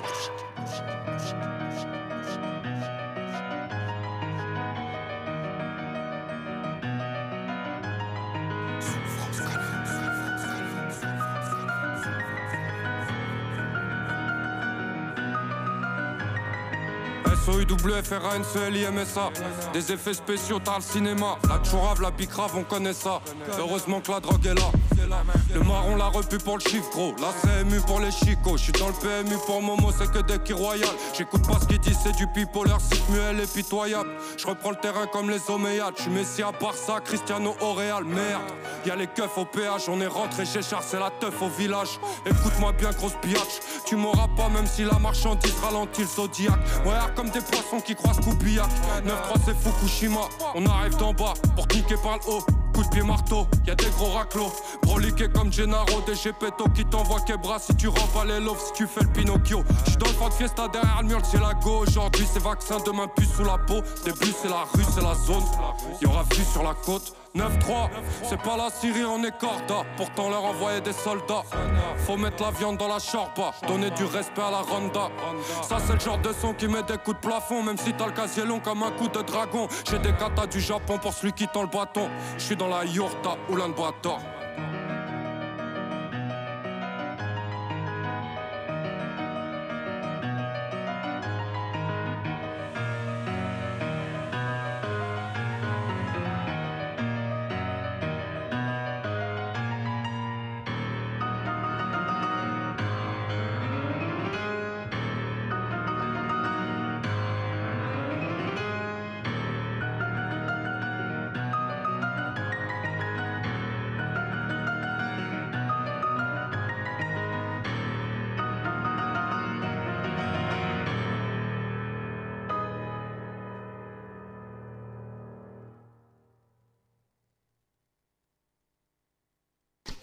SOUWFRANCLIMSA Des effets spéciaux, t'as le cinéma. La chourave, la bicrave, on connaît ça. Heureusement que la drogue est là. Le marron l'a repu pour le chiffre gros. La CMU pour les chicots. Je suis dans le PMU pour Momo c'est que des qui royal J'écoute pas ce qu'ils c'est du pipo Leur site muel est pitoyable. Je reprends le terrain comme les Omeyyades. Je suis Messi à Barça, Cristiano au Merde, y'a les keufs au péage On est rentré chez c'est la teuf au village. Écoute-moi bien grosse biatch. Tu m'auras pas même si la marchandise ralentit le zodiac Ouais comme des poissons qui croisent Koubiak 9-3 c'est Fukushima. On arrive d'en bas pour cliquer par le haut Coup de pied marteau, y a des gros raclos. Broliqué comme Gennaro, des Gepetto qui t'envoient bras Si tu pas les loves, si tu fais le Pinocchio. J'suis dans le de fiesta derrière le mur, c'est la go. Aujourd'hui c'est vaccin, demain puce sous la peau. Début c'est la rue, c'est la zone. Y'aura vu sur la côte 9-3, c'est pas la Syrie, on est. Pourtant leur envoyer des soldats. Faut mettre la viande dans la chorba, donner du respect à la ronda. Ça c'est le genre de son qui met des coups de plafond, même si t'as le casier long comme un coup de dragon. J'ai des katas du Japon pour celui qui tend le bâton. Je dans la yurta, Ulan Bator.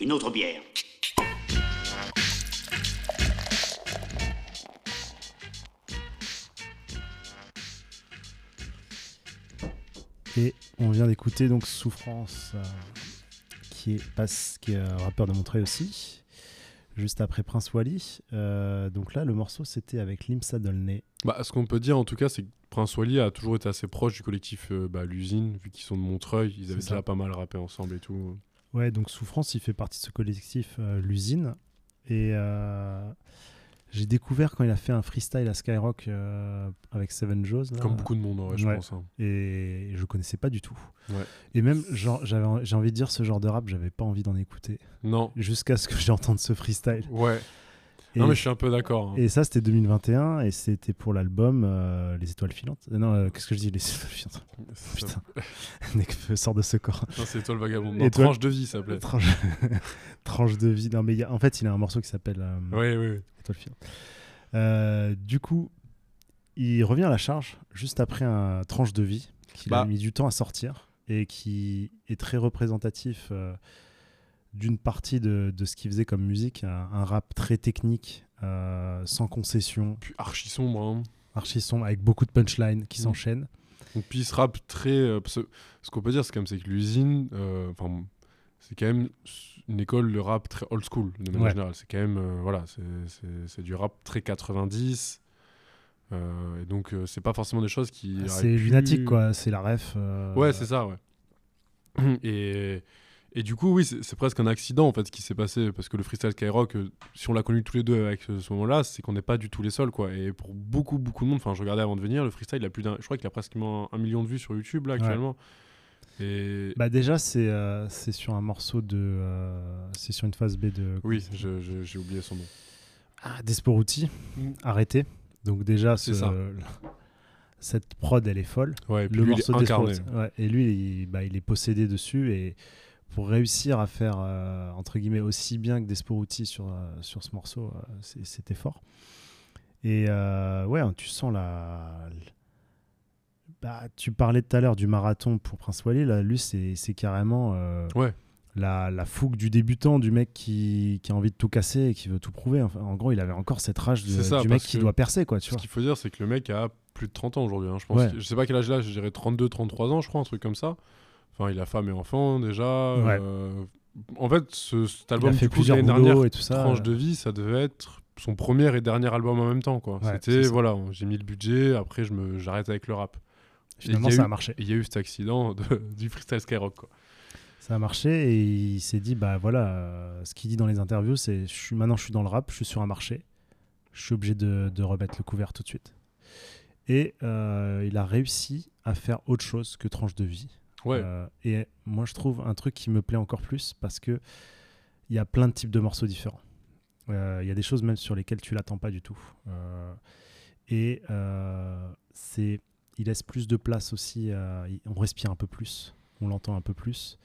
Une autre bière. Et on vient d'écouter donc Souffrance, euh, qui, est, passe, qui est un rappeur de Montreuil aussi, juste après Prince Wally. Euh, donc là, le morceau, c'était avec Limsa Dolnay. Bah, ce qu'on peut dire en tout cas, c'est que Prince Wally a toujours été assez proche du collectif euh, bah, L'usine, vu qu'ils sont de Montreuil, ils avaient déjà pas mal rappé ensemble et tout. Ouais, donc Souffrance, il fait partie de ce collectif, euh, l'usine. Et euh, J'ai découvert quand il a fait un freestyle à Skyrock euh, avec Seven Jaws. là. Comme beaucoup de monde, ouais, je pense, hein. Et je connaissais pas du tout. Ouais. Et même, j'ai envie de dire ce genre de rap, j'avais pas envie d'en écouter. Non. Jusqu'à ce que j'entende ce freestyle. Ouais. Non, mais je suis un peu d'accord, hein. Et ça, c'était 2021 et c'était pour l'album euh, Les Étoiles Filantes. Euh, Non, euh, qu'est-ce que je dis Les Étoiles Filantes. Putain. Nekfeu sort de ce corps. Non, c'est Étoile Vagabonde. Non, Tranche de vie, ça s'appelait. Tranche... Tranche de vie. Non, mais y a- en fait, il a un morceau qui s'appelle Oui, oui, oui. Étoile Filante. Du coup, il revient à la charge juste après un tranche de vie qu'il a Bah. mis du temps à sortir et qui est très représentatif euh, d'une partie de, de ce qu'il faisait comme musique, un, un rap très technique, euh, sans concession. Puis archi sombre. Hein. Archi sombre, avec beaucoup de punchlines qui Mm. s'enchaînent. Donc, puis se rappe très. euh, ce qu'on peut dire, c'est quand même c'est que l'usine, euh, enfin, c'est quand même une école de rap très old school de manière Ouais. générale. C'est quand même, voilà, c'est- du rap très 90. euh, et donc, euh, c'est pas forcément des choses qui. auraient C'est pu- lunatique, quoi. C'est la ref. euh, Ouais, c'est ça, ouais. Et, et du coup, oui, c'est presque un accident en fait qui s'est passé parce que le freestyle Skyrock, euh, si on l'a connu tous les deux avec ce, ce moment-là, c'est qu'on n'est pas du tout les seuls quoi. Et pour beaucoup, beaucoup de monde, enfin, je regardais avant de venir, le freestyle, il a plus d'un, je crois qu'il a pratiquement un million de vues sur YouTube là actuellement. Et Bah déjà c'est euh, c'est sur un morceau de euh, c'est sur une phase B de oui, j'ai oublié son nom. ah, Desporuti Mm. arrêté donc déjà C'est ce- ça. cette prod elle est folle Ouais, et puis le lui, il est morceau incarné. Ouais, et lui il, bah, il est possédé dessus et pour réussir à faire euh, entre guillemets aussi bien que Desporuti sur euh, sur ce morceau euh, c'était fort et euh, ouais tu sens la bah, tu parlais tout à l'heure du marathon pour Prince Wally là lui c'est carrément Ouais. la, la fougue du débutant, du mec qui, qui a envie de tout casser et qui veut tout prouver. Enfin, en gros, il avait encore cette rage de- ça, du mec qui doit percer, quoi, tu Ce qu'il faut dire, c'est que le mec a plus de 30 ans aujourd'hui. hein, je pense. Ouais. que- Je sais pas quel âge il a, je dirais 32, 33 ans, je crois, un truc comme ça. Enfin, il a femme et enfant déjà. Ouais. euh, En fait, ce, cet album, fait du coup, l'année dernière, et tout ça. Tranche de vie, ça devait être son premier et dernier album en même temps. quoi. Ouais, C'était, voilà, j'ai mis le budget, après je me, j'arrête avec le rap. Finalement, ça eu- a marché. Il y a eu cet accident de- du freestyle Skyrock. Quoi. Ça a marché et il s'est dit, bah voilà, euh, ce qu'il dit dans les interviews, c'est je suis, maintenant je suis dans le rap, je suis sur un marché, je suis obligé de, de remettre le couvert tout de suite. Et euh, il a réussi à faire autre chose que tranche de vie. Ouais. Euh, et moi, je trouve un truc qui me plaît encore plus parce que il y a plein de types de morceaux différents. Euh, Il y a des choses même sur lesquelles tu l'attends pas du tout. Euh, et c'est, il laisse plus de place aussi. on respire un peu plus, on l'entend un peu plus.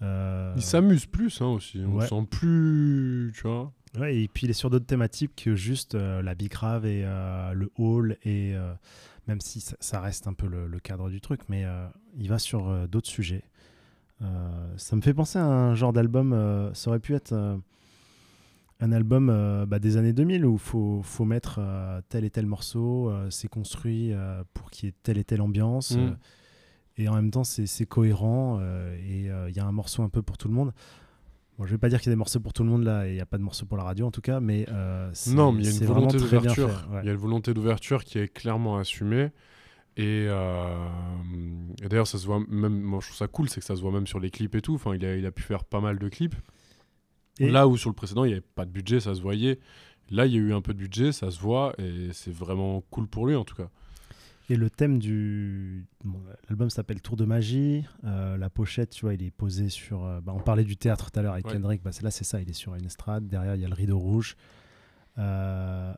Il s'amuse plus hein, aussi. On ouais. sent plus, tu vois. Ouais, et puis il est sur d'autres thématiques que juste la bicrave et euh, le hall, et même si ça, ça reste un peu le, le cadre du truc, mais euh, il va sur euh, d'autres sujets. Euh, ça me fait penser à un genre d'album, ça aurait pu être un album euh, bah, des années 2000 où il faut, faut mettre euh, tel et tel morceau, euh, c'est construit pour qu'il y ait telle et telle ambiance, Mm. euh, et en même temps c'est cohérent, et il y a un morceau un peu pour tout le monde. Bon, je vais pas dire qu'il y a des morceaux pour tout le monde là, et il n'y a pas de morceaux pour la radio en tout cas, mais euh, c'est- Non, mais il y a une volonté d'ouverture. ouais. Il y a une volonté d'ouverture qui est clairement assumée. Et, euh, et d'ailleurs, ça se voit même. Moi, je trouve ça cool, c'est que ça se voit même sur les clips et tout. Enfin, il a, il a pu faire pas mal de clips. Et- Là où sur le précédent, il n'y avait pas de budget, ça se voyait. Là, il y a eu un peu de budget, ça se voit, et c'est vraiment cool pour lui en tout cas. Et le thème du. bon, L'album s'appelle Tour de magie. Euh, la pochette, tu vois, il est posé sur. euh, bah, on parlait du théâtre tout à l'heure avec Ouais. Kendrick. Bah, c'est là, c'est ça. Il est sur une estrade. Derrière, il y a le rideau rouge. Euh,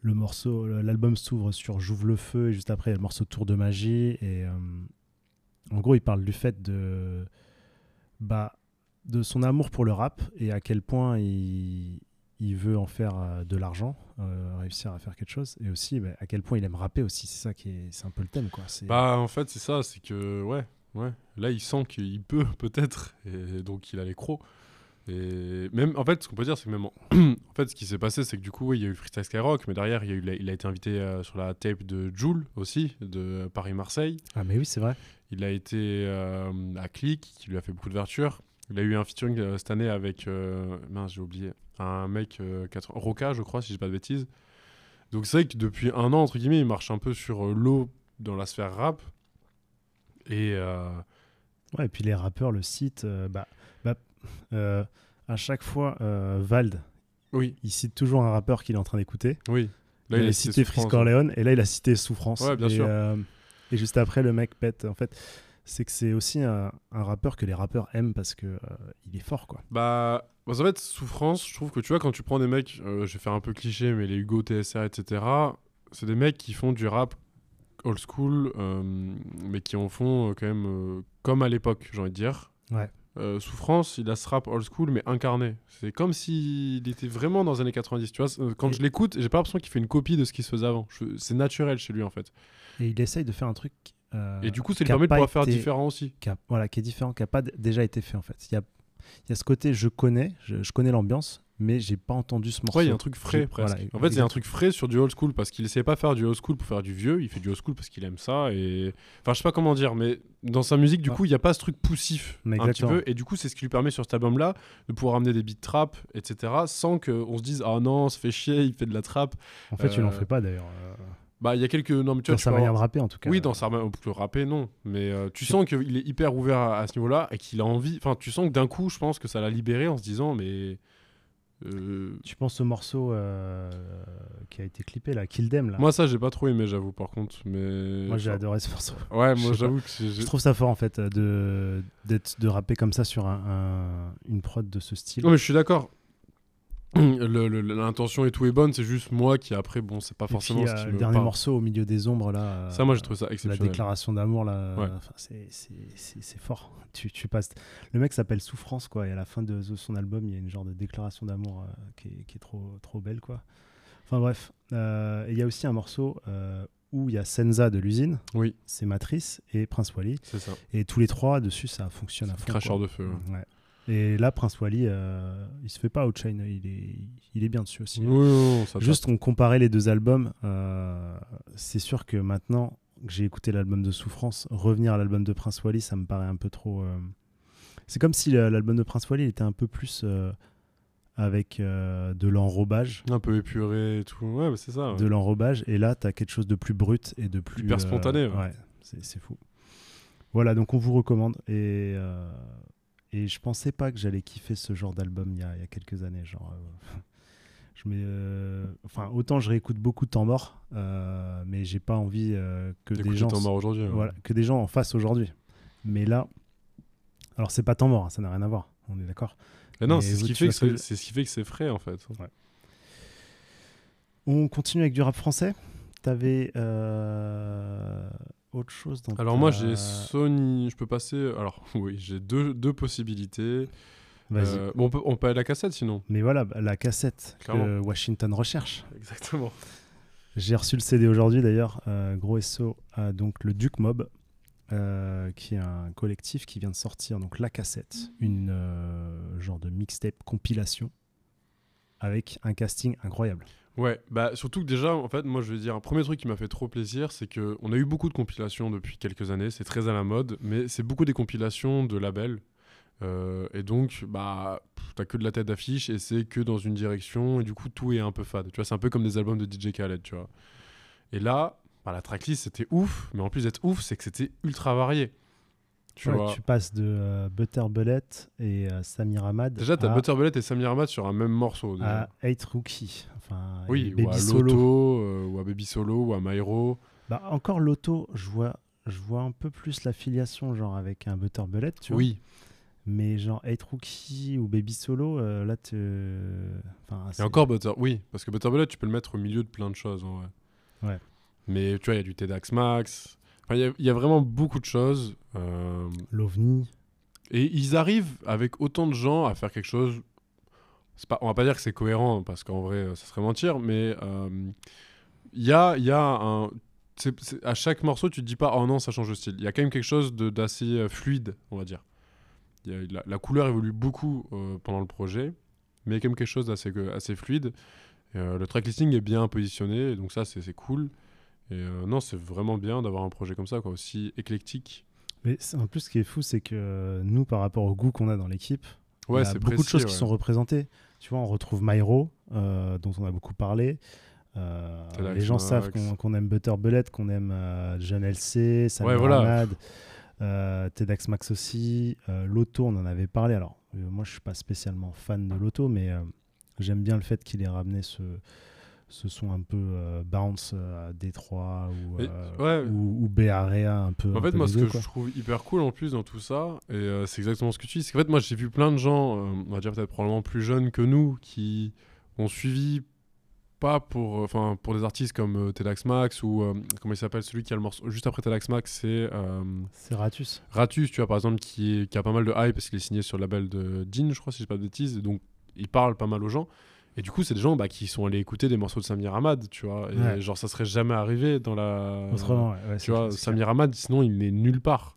le morceau, l'album s'ouvre sur J'ouvre le feu et juste après, il y a le morceau Tour de magie. Et euh, en gros, il parle du fait de. Bah, de son amour pour le rap et à quel point il, il veut en faire euh, de l'argent, euh, réussir à faire quelque chose, et aussi bah, à quel point il aime rapper aussi. C'est ça qui est, c'est un peu le thème, quoi. Bah, en fait, c'est ça, c'est que, ouais, ouais. Là, il sent qu'il peut, peut-être, et donc il a les crocs. Et même, en fait, ce qu'on peut dire, c'est que même. En, en fait, ce qui s'est passé, c'est que du coup, oui, il y a eu le Freestyle Skyrock, mais derrière, il, y a eu il a été invité euh, sur la tape de Joule aussi, de Paris-Marseille. Ah, mais oui, c'est vrai. Il a été euh, à Click, qui lui a fait beaucoup d'ouverture. Il a eu un featuring euh, cette année avec. euh, mince, j'ai oublié. Un mec, euh, 80 Roca, je crois, si je dis pas de bêtises. Donc, c'est vrai que depuis un an, entre guillemets, il marche un peu sur euh, l'eau dans la sphère rap. Et. euh, Ouais, et puis les rappeurs le citent. euh, bah, bah, euh, à chaque fois, euh, Vald, Oui. il cite toujours un rappeur qu'il est en train d'écouter. Oui. Là, il, a cité Souffrance, Corleone et là, il a cité Souffrance. Ouais, bien et, sûr. euh, et juste après, le mec pète. En fait, c'est que c'est aussi un, un rappeur que les rappeurs aiment parce que euh, il est fort, quoi. Bah, bah, en fait, souffrance, je trouve que tu vois, quand tu prends des mecs, euh, je vais faire un peu cliché, mais les Hugo, TSR, etc., c'est des mecs qui font du rap old school, euh, mais qui en font quand même comme à l'époque, j'ai envie de dire. Ouais. Souffrance, il a ce rap old school, mais incarné. C'est comme s'il était vraiment dans les années 90. Tu vois, quand je l'écoute, j'ai pas l'impression qu'il fait une copie de ce qui se faisait avant. C'est naturel chez lui, en fait. Et il essaye de faire un truc. Euh, Et du coup, qui a permet de pouvoir faire été- différent aussi. qui a- voilà, qui est différent, qui n'a pas déjà été fait en fait. Il y a, il y a ce côté, je connais, je, je connais l'ambiance, mais j'ai pas entendu ce morceau. Ouais, il y a un truc frais presque. voilà, en fait, a un truc frais sur du old school parce qu'il essayait pas faire du old school pour faire du vieux, il fait du old school parce qu'il aime ça. Et enfin, je sais pas comment dire, mais dans sa musique, du coup, il y a pas ce truc poussif Mais un petit peu. Et du coup, c'est ce qui lui permet sur cet album-là de pouvoir amener des beats trap, etc., sans qu'on se dise ah non, ça fait chier, il fait de la trap. En fait, tu n'en Euh, fais pas d'ailleurs. euh, Bah, il y a quelques. Non, mais tu Dans tu sa manière avoir- de rapper, en tout cas. Oui, dans sa manière de rapper, non. Mais euh, tu sens qu'il est hyper ouvert à, à ce niveau-là et qu'il a envie. Enfin, tu sens que d'un coup, je pense que ça l'a libéré en se disant, mais. euh, Tu penses au morceau euh, qui a été clippé là, Kill Them là Moi, ça, j'ai pas trop aimé, j'avoue, par contre. Mais... Moi, j'ai adoré ce morceau. Ouais, moi, j'avoue que je trouve ça fort en fait de d'être de rapper comme ça sur un, un- une prod de ce style. Non, mais je suis d'accord. Le- le- L'intention et tout est bonne, c'est juste moi qui après, bon, c'est pas forcément puis, ce euh, qui le me dernier parle. morceau au milieu des ombres là. euh, Ça, moi, j'ai trouvé ça La exceptionnel. déclaration d'amour là, Ouais. enfin, c'est- fort. Tu, tu passes. Le mec s'appelle Souffrance quoi et à la fin de son album il y a une genre de déclaration d'amour euh, qui, est, qui est trop trop belle quoi. Enfin bref, Euh, il y a aussi un morceau euh, où il y a Senza de l'usine. Oui. C'est Matrice et Prince Wally. C'est ça. Et tous les trois dessus ça fonctionne à fond. cracheur quoi. de feu, ouais. Ouais. Et là Prince Wally euh, il se fait pas outshine, il est il est bien dessus aussi. Oui, oui, oui, ça Juste on comparait les deux albums, euh, c'est sûr que maintenant que j'ai écouté l'album de Souffrance, revenir à l'album de Prince Wally, ça me paraît un peu trop. euh, C'est comme si l'album de Prince Wally était un peu plus euh, avec de l'enrobage. Un peu épuré et tout. Ouais, c'est ça. ouais. De l'enrobage, et là, tu as quelque chose de plus brut et de plus. Hyper spontané, ouais. c'est c'est fou. Voilà, donc on vous recommande. Et, et je pensais pas que j'allais kiffer ce genre d'album il y a, il y a quelques années. Genre, euh, je mets, euh, enfin, autant je réécoute beaucoup de temps mort, euh, mais j'ai pas envie que des gens. Temps mort aujourd'hui, ouais. Voilà, que des gens en fassent aujourd'hui. Mais là, alors c'est pas temps mort, hein, ça n'a rien à voir. On est d'accord. Mais non, c'est ce, qui fait que ce que c'est je- c'est ce qui fait que c'est frais en fait. On continue avec du rap français? T'avais euh, autre chose dans Alors moi j'ai Sony, je peux passer. Alors oui, j'ai deux, deux possibilités. Euh, bon, on peut on peut aller à la cassette sinon. Mais voilà, bah, la cassette Clairement. que Washington recherche. Exactement. J'ai reçu le CD aujourd'hui d'ailleurs. Euh, gros SO à donc le Duke Mob, euh, qui est un collectif qui vient de sortir donc la cassette, une euh, genre de mixtape compilation avec un casting incroyable. Ouais, bah surtout que déjà, en fait, moi je vais dire, un premier truc qui m'a fait trop plaisir, c'est que on a eu beaucoup de compilations depuis quelques années, c'est très à la mode, mais c'est beaucoup des compilations de labels. Euh, et donc, bah, t'as que de la tête d'affiche et c'est que dans une direction, et du coup, tout est un peu fade. Tu vois, c'est un peu comme des albums de DJ Khaled, tu vois. Et là, bah, la tracklist c'était ouf, mais en plus d'être ouf, c'est que c'était ultra varié. Tu Ouais, vois. tu passes de euh, Butter Bullet et euh, Samir Ahmad Déjà, t'as à, Butter Bullet et Samir Ahmad sur un même morceau. déjà. à Eight Rookie. Enfin, oui, ou Baby à Solo. Loto, euh, ou à Baby Solo, ou à Myro. Bah, encore Loto, je vois, je vois un peu plus l'affiliation genre avec un Butter Bullet, tu vois. Oui. Mais genre Eight Rookie ou Baby Solo, euh, là, tu... Enfin, Et c'est- encore Butter, oui, parce que Butter Bullet, tu peux le mettre au milieu de plein de choses, en vrai. Ouais. Mais tu vois, il y a du TEDx Max. Enfin, il y a- il y, a vraiment beaucoup de choses. euh, L'OVNI. Et ils arrivent avec autant de gens à faire quelque chose. C'est pas, on va pas dire que c'est cohérent, parce qu'en vrai, euh, ça serait mentir, mais euh, il y, a, il y a un. à chaque morceau, tu te dis pas, oh non, ça change de style. Il y a quand même quelque chose d'assez euh, fluide, on va dire. Il y a- la, la couleur évolue beaucoup euh, pendant le projet, mais il y a quand même quelque chose d'assez euh, assez fluide. Euh, le tracklisting est bien positionné, donc ça, c'est cool. Et euh, non, c'est vraiment bien d'avoir un projet comme ça, quoi, aussi éclectique. Mais en plus, ce qui est fou, c'est que euh, nous, par rapport au goût qu'on a dans l'équipe, Ouais, il y a beaucoup de choses qui sont représentées. Tu vois, on retrouve Myro, euh, dont on a beaucoup parlé. Euh, les gens savent qu'on aime Butter Bullet, qu'on aime euh, John LC, Samir Ouais, voilà. Euh, TEDx Max aussi. Loto, on en avait parlé. Alors, moi, je suis pas spécialement fan de Loto, mais J'aime bien le fait qu'il ait ramené ce, ce son un peu euh, bounce euh, à Détroit ou, Et- euh, ouais. ou, ou Bay Area un peu. En un fait, peu moi, ce deux, que quoi. je trouve hyper cool en plus dans tout ça, et euh, c'est exactement ce que tu dis, c'est qu'en fait, moi, j'ai vu plein de gens, euh, on va dire peut-être probablement plus jeunes que nous, qui ont suivi pas pour, euh, enfin, pour des artistes comme euh, Telax Max ou euh, comment il s'appelle celui qui a le morceau juste après Telax Max, c'est euh, C'est Ratus. Ratus, tu vois, par exemple, qui, est- qui a pas mal de hype parce qu'il est signé sur le label de Dean, je crois, si je dis pas de bêtises, et donc il parle pas mal aux gens. Et du coup, c'est des gens bah, qui sont allés écouter des morceaux de Samir Hamad, tu vois. Et Ouais. genre, ça serait jamais arrivé dans la. Autrement, ouais, tu vois, Samir Hamad, sinon, il n'est nulle part.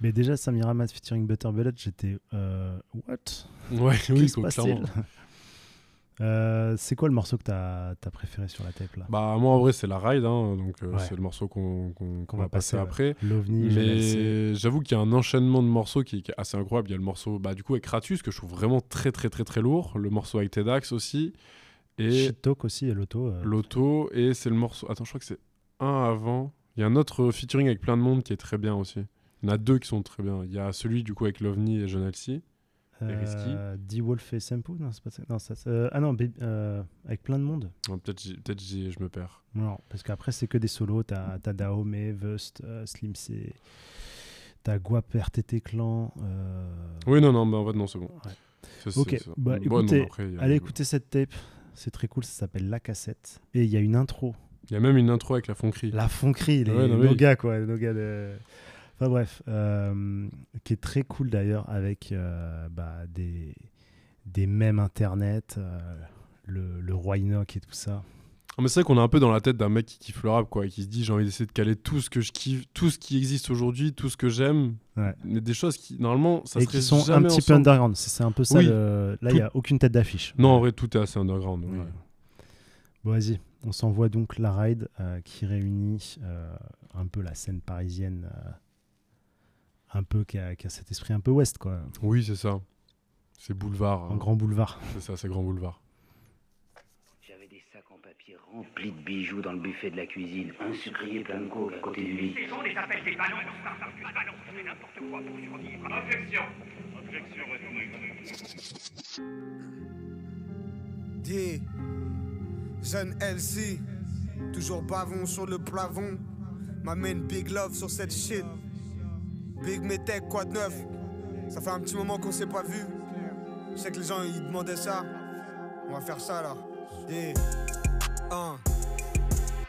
Mais déjà, Samir Ahmad featuring Butter Bullet, j'étais. euh, what? Ouais, oui, quoi, clairement. Euh, C'est quoi le morceau que t'as as préféré sur la tape là? Bah, moi, en vrai, c'est la ride, hein, donc euh, Ouais. c'est le morceau qu'on va va passer après. L'OVNI. Mais j'avoue qu'il y a un enchaînement de morceaux qui, qui est assez incroyable. Il y a le morceau, bah, du coup, avec Ratus, que je trouve vraiment très, très, très, très lourd. Le morceau avec Tedax aussi. Et Shit Talk aussi et l'auto. euh, l'auto. Et c'est le morceau. Attends, je crois que c'est un avant. Il y a un autre featuring avec plein de monde qui est très bien aussi. Il y en a deux qui sont très bien. Il y a celui, du coup, avec l'OVNI et John Elsie. Euh, D-Wolf et Sampo Non, c'est pas ça. Non, ça, euh, ah non, euh, avec plein de monde. Peut-être j'y- je me perds. Non, parce qu'après, c'est que des solos. T'as as Dahome, Vust, euh, Slim C. T'as Guap, RTT Clan. Oui, non, non, mais en fait, non, c'est bon. Ouais. Ok, bah, Bon, écoutez, après, a- allez écouter cette tape. C'est très cool, ça s'appelle La Cassette. Et il y a une intro. Il y a même une intro avec la fonquerie. La fonquerie, les Ouais, non, nos oui. gars, quoi. Nos gars de... Enfin bref, euh, qui est très cool d'ailleurs avec euh, bah, des, des mèmes internet, euh, le, le roi Enoch et tout ça. Ah, mais c'est vrai qu'on est un peu dans la tête d'un mec qui kiffe le rap, quoi, et qui se dit j'ai envie d'essayer de caler tout ce que je kiffe, tout ce qui existe aujourd'hui, tout ce que j'aime, Ouais. mais des choses qui normalement ça et serait qui sont un petit peu underground. C'est un peu ça. Oui. le- Là, il Tout- n'y a aucune tête d'affiche. Non, en vrai, tout est assez underground. Ouais. Bon, vas-y, on s'envoie donc la ride euh, qui réunit euh, un peu la scène parisienne, euh, un peu qui a, qui a cet esprit un peu ouest, quoi. Oui, c'est ça. C'est boulevard. Un hein. grand boulevard. C'est ça, c'est grand boulevard. J'avais des sacs en papier remplis de bijoux dans le buffet de la cuisine, un sucrier plein de coke à côté du lit. gens les appellent des ballons, des ballons, c'est n'importe quoi pour survivre. Objection. Objection D. Jeune LC. Toujours bavon sur le plafond. M'amène Big Love sur cette shit. Big Metech, quoi de neuf? Ça fait un petit moment qu'on s'est pas vu. Je sais que les gens ils demandaient ça. On va faire ça là. D. 1.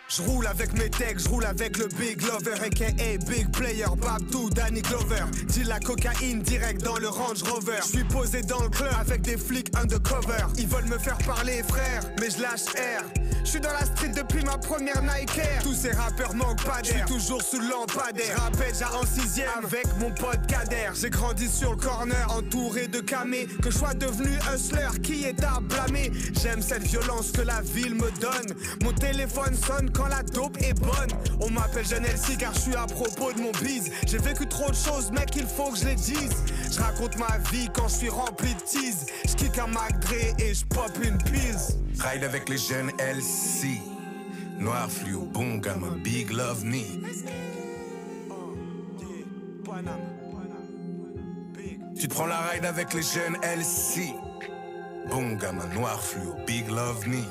Je roule avec mes je roule avec le Big Lover, aka Big Player, Babdou, Danny Glover. Dis la cocaïne direct dans le Range Rover. Je suis posé dans le club avec des flics undercover. Ils veulent me faire parler, frère, mais je lâche air. Je suis dans la street depuis ma première Nike Air. Tous ces rappeurs manquent pas d'air. Je suis toujours sous lampadaire. Rappelle déjà en sixième avec mon pote Kader. J'ai grandi sur le corner, entouré de camés. Que je sois devenu hustler, qui est à blâmer? J'aime cette violence que la ville me donne. Mon téléphone sonne quand la dope est bonne. On m'appelle Jeune LC car je suis à propos de mon bise. J'ai vécu trop de choses, mec, il faut que je les dise. Je raconte ma vie quand je suis rempli de tease. Je un Mac et je pop une pise. Ride avec les jeunes LC. Noir fluo, bon gamin, big love me. Tu prends la ride avec les jeunes LC. Bon gamin, noir fluo, big love me.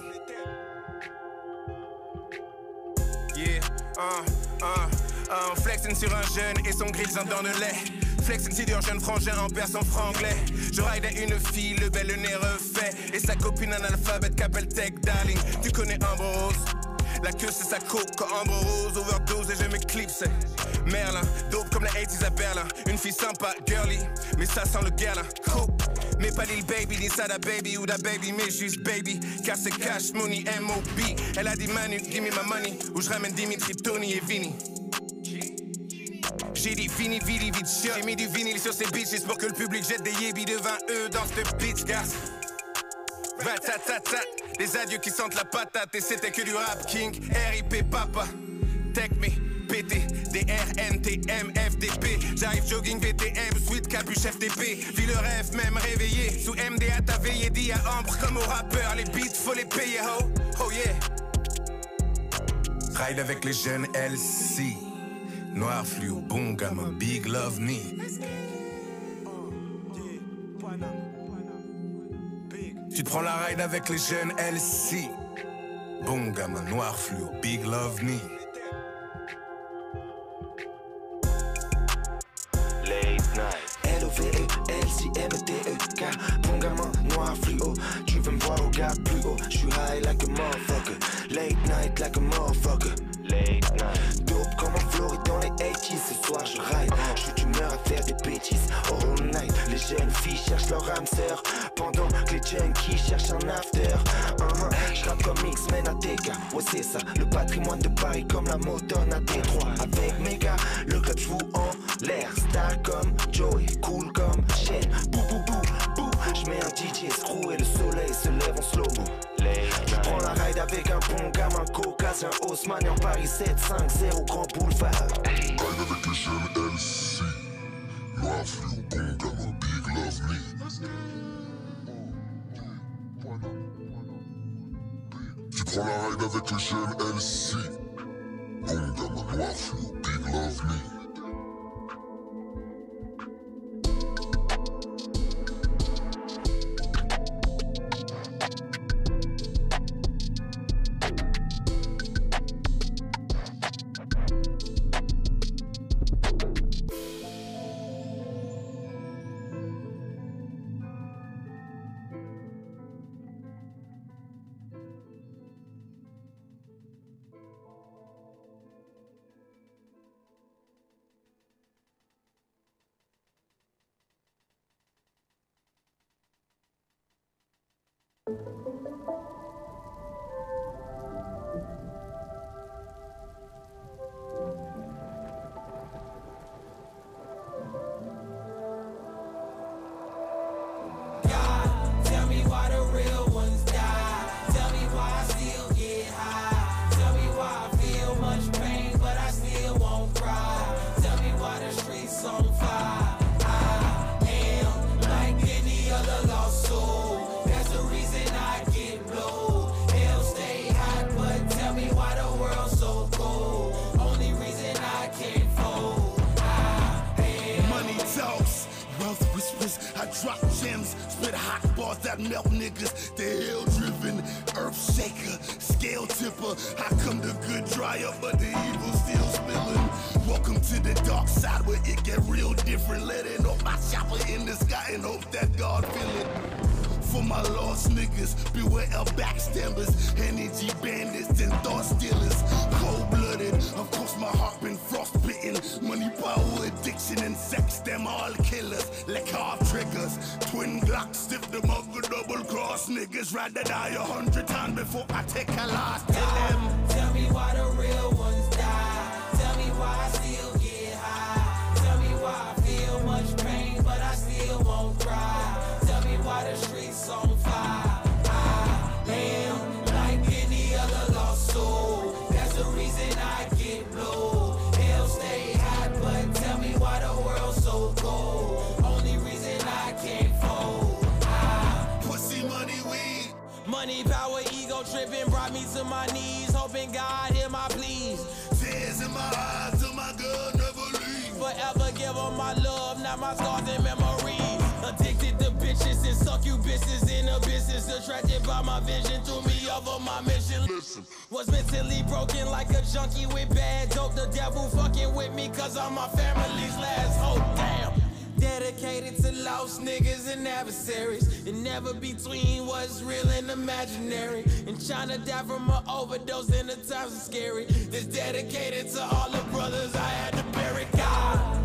Yeah, uh, uh, uh, flexing sur un jeune et son grisant dans le lait. Flexing sur un jeune frangin en persan franglais. Je ride une fille, le bel nez refait. Et sa copine analphabète qu'appelle Tech Darling. Tu connais Amber Rose? La queue c'est sa coke, quand Amber Rose overdose et je m'éclipse. Merlin, dope comme la 80s à Berlin. Une fille sympa, girly, mais ça sent le guerlin. Cool. Mais pas Lil Baby, ni Sada Baby ou da Baby, mais juste Baby. Car c'est cash, money, M.O.B. Elle a dit Manu, give me my money. Ou je ramène Dimitri, Tony et Vinny. J'ai dit fini, vili, vite. J'ai mis du vinyle sur ces bitches pour que le public jette des yébis devant eux dans cette bitch, car. Des adieux qui sentent la patate et c'était que du rap king. RIP papa. Tech me, PT, DRNT, MFDP. J'arrive jogging VTM, sweet capuche FTP. Vis le rêve, même réveillé. Sous MDA, t'as veillé, dit à Ambre comme au rappeur. Les beats, faut les payer, ho. Oh yeah. Ride avec les jeunes LC. Noir fluo, bon gamin, big love me. Tu te prends la ride avec les jeunes LC. Bon gamin noir fluo, big love me. Late night. L-O-V-E, L-C-M-T-E-K Bon gamin, noir fluo Tu veux me voir au gars plus haut J'suis high like a motherfucker Late night like a motherfucker Late night Dope comme en Floride dans les 80s Ce soir je ride. J'suis d'humeur à faire des bêtises All night. Les jeunes filles cherchent leur âme sœur Pendant que les junkies cherchent un after. Uh-huh. J'rappe comme X-Men à TK Ouais c'est ça Le patrimoine de Paris comme la moderne à Détroit Avec mes gars Le club joue en l'air. Star comme Joey Cool comme Shane. Bou bou bou bou. J'mets un DJ screw et le soleil se lève en slow-mo J'prends la ride avec un bon gamin caucasien Haussmann et en Paris 750 Grand Boulevard Ride avec les jeunes LC. Noir fluo, bon gamin, big love me. Tu prends la ride avec les jeunes LC. Bon gamin, noir fluo, big love me. I come the good dry up, but the evil still spilling. Welcome to the dark side where it get real different. Letting off my chopper in the sky and hope that God feel it. For my lost niggas, beware of backstabbers, energy bandits, and thought stealers. Cold blooded, of course, my heart been frostbitten. Money, power, addiction, and sex, them all killers. Like hard triggers, twin glocks, stiff them up double cross niggas. Rather die a hundred times before I take a loss to them. Tell me why the real ones Power, ego tripping brought me to my knees. Hoping God hear my pleas. Tears in my eyes, till my girl never leave. Forever give her my love, not my scars and memories. Addicted to bitches and succubuses in a business. Attracted by my vision, threw me over my mission. Listen. Was mentally broken like a junkie with bad dope. The devil fucking with me cause I'm my family's last hope. Damn. Dedicated to lost niggas and adversaries. And never between what's real and imaginary. And trying to die from an overdose in the times are scary. This dedicated to all the brothers I had to bury. God,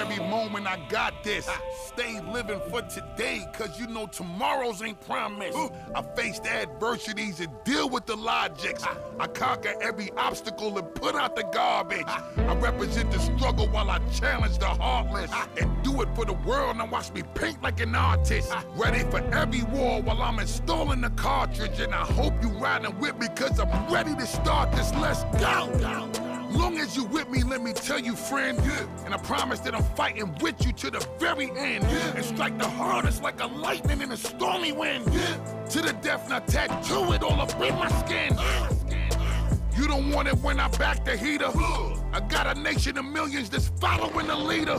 every moment I got this. I Stay living for today, cause you know tomorrow's ain't promised. I face the adversities and deal with the logics. I conquer every obstacle and put out the garbage. I represent the struggle while I challenge the heartless. And do it for the world, now watch me paint like an artist. Ready for every war while I'm installing the cartridge. And I hope you riding with me, cause I'm ready to start this. Let's go! Long as you with me, let me tell you, friend. And I promise that I'm fighting with you to the very end. And strike the hardest like a lightning in a stormy wind. To the death, now tattoo it all up in my skin. Ah. You don't want it when I back the heater. I got a nation of millions that's following the leader.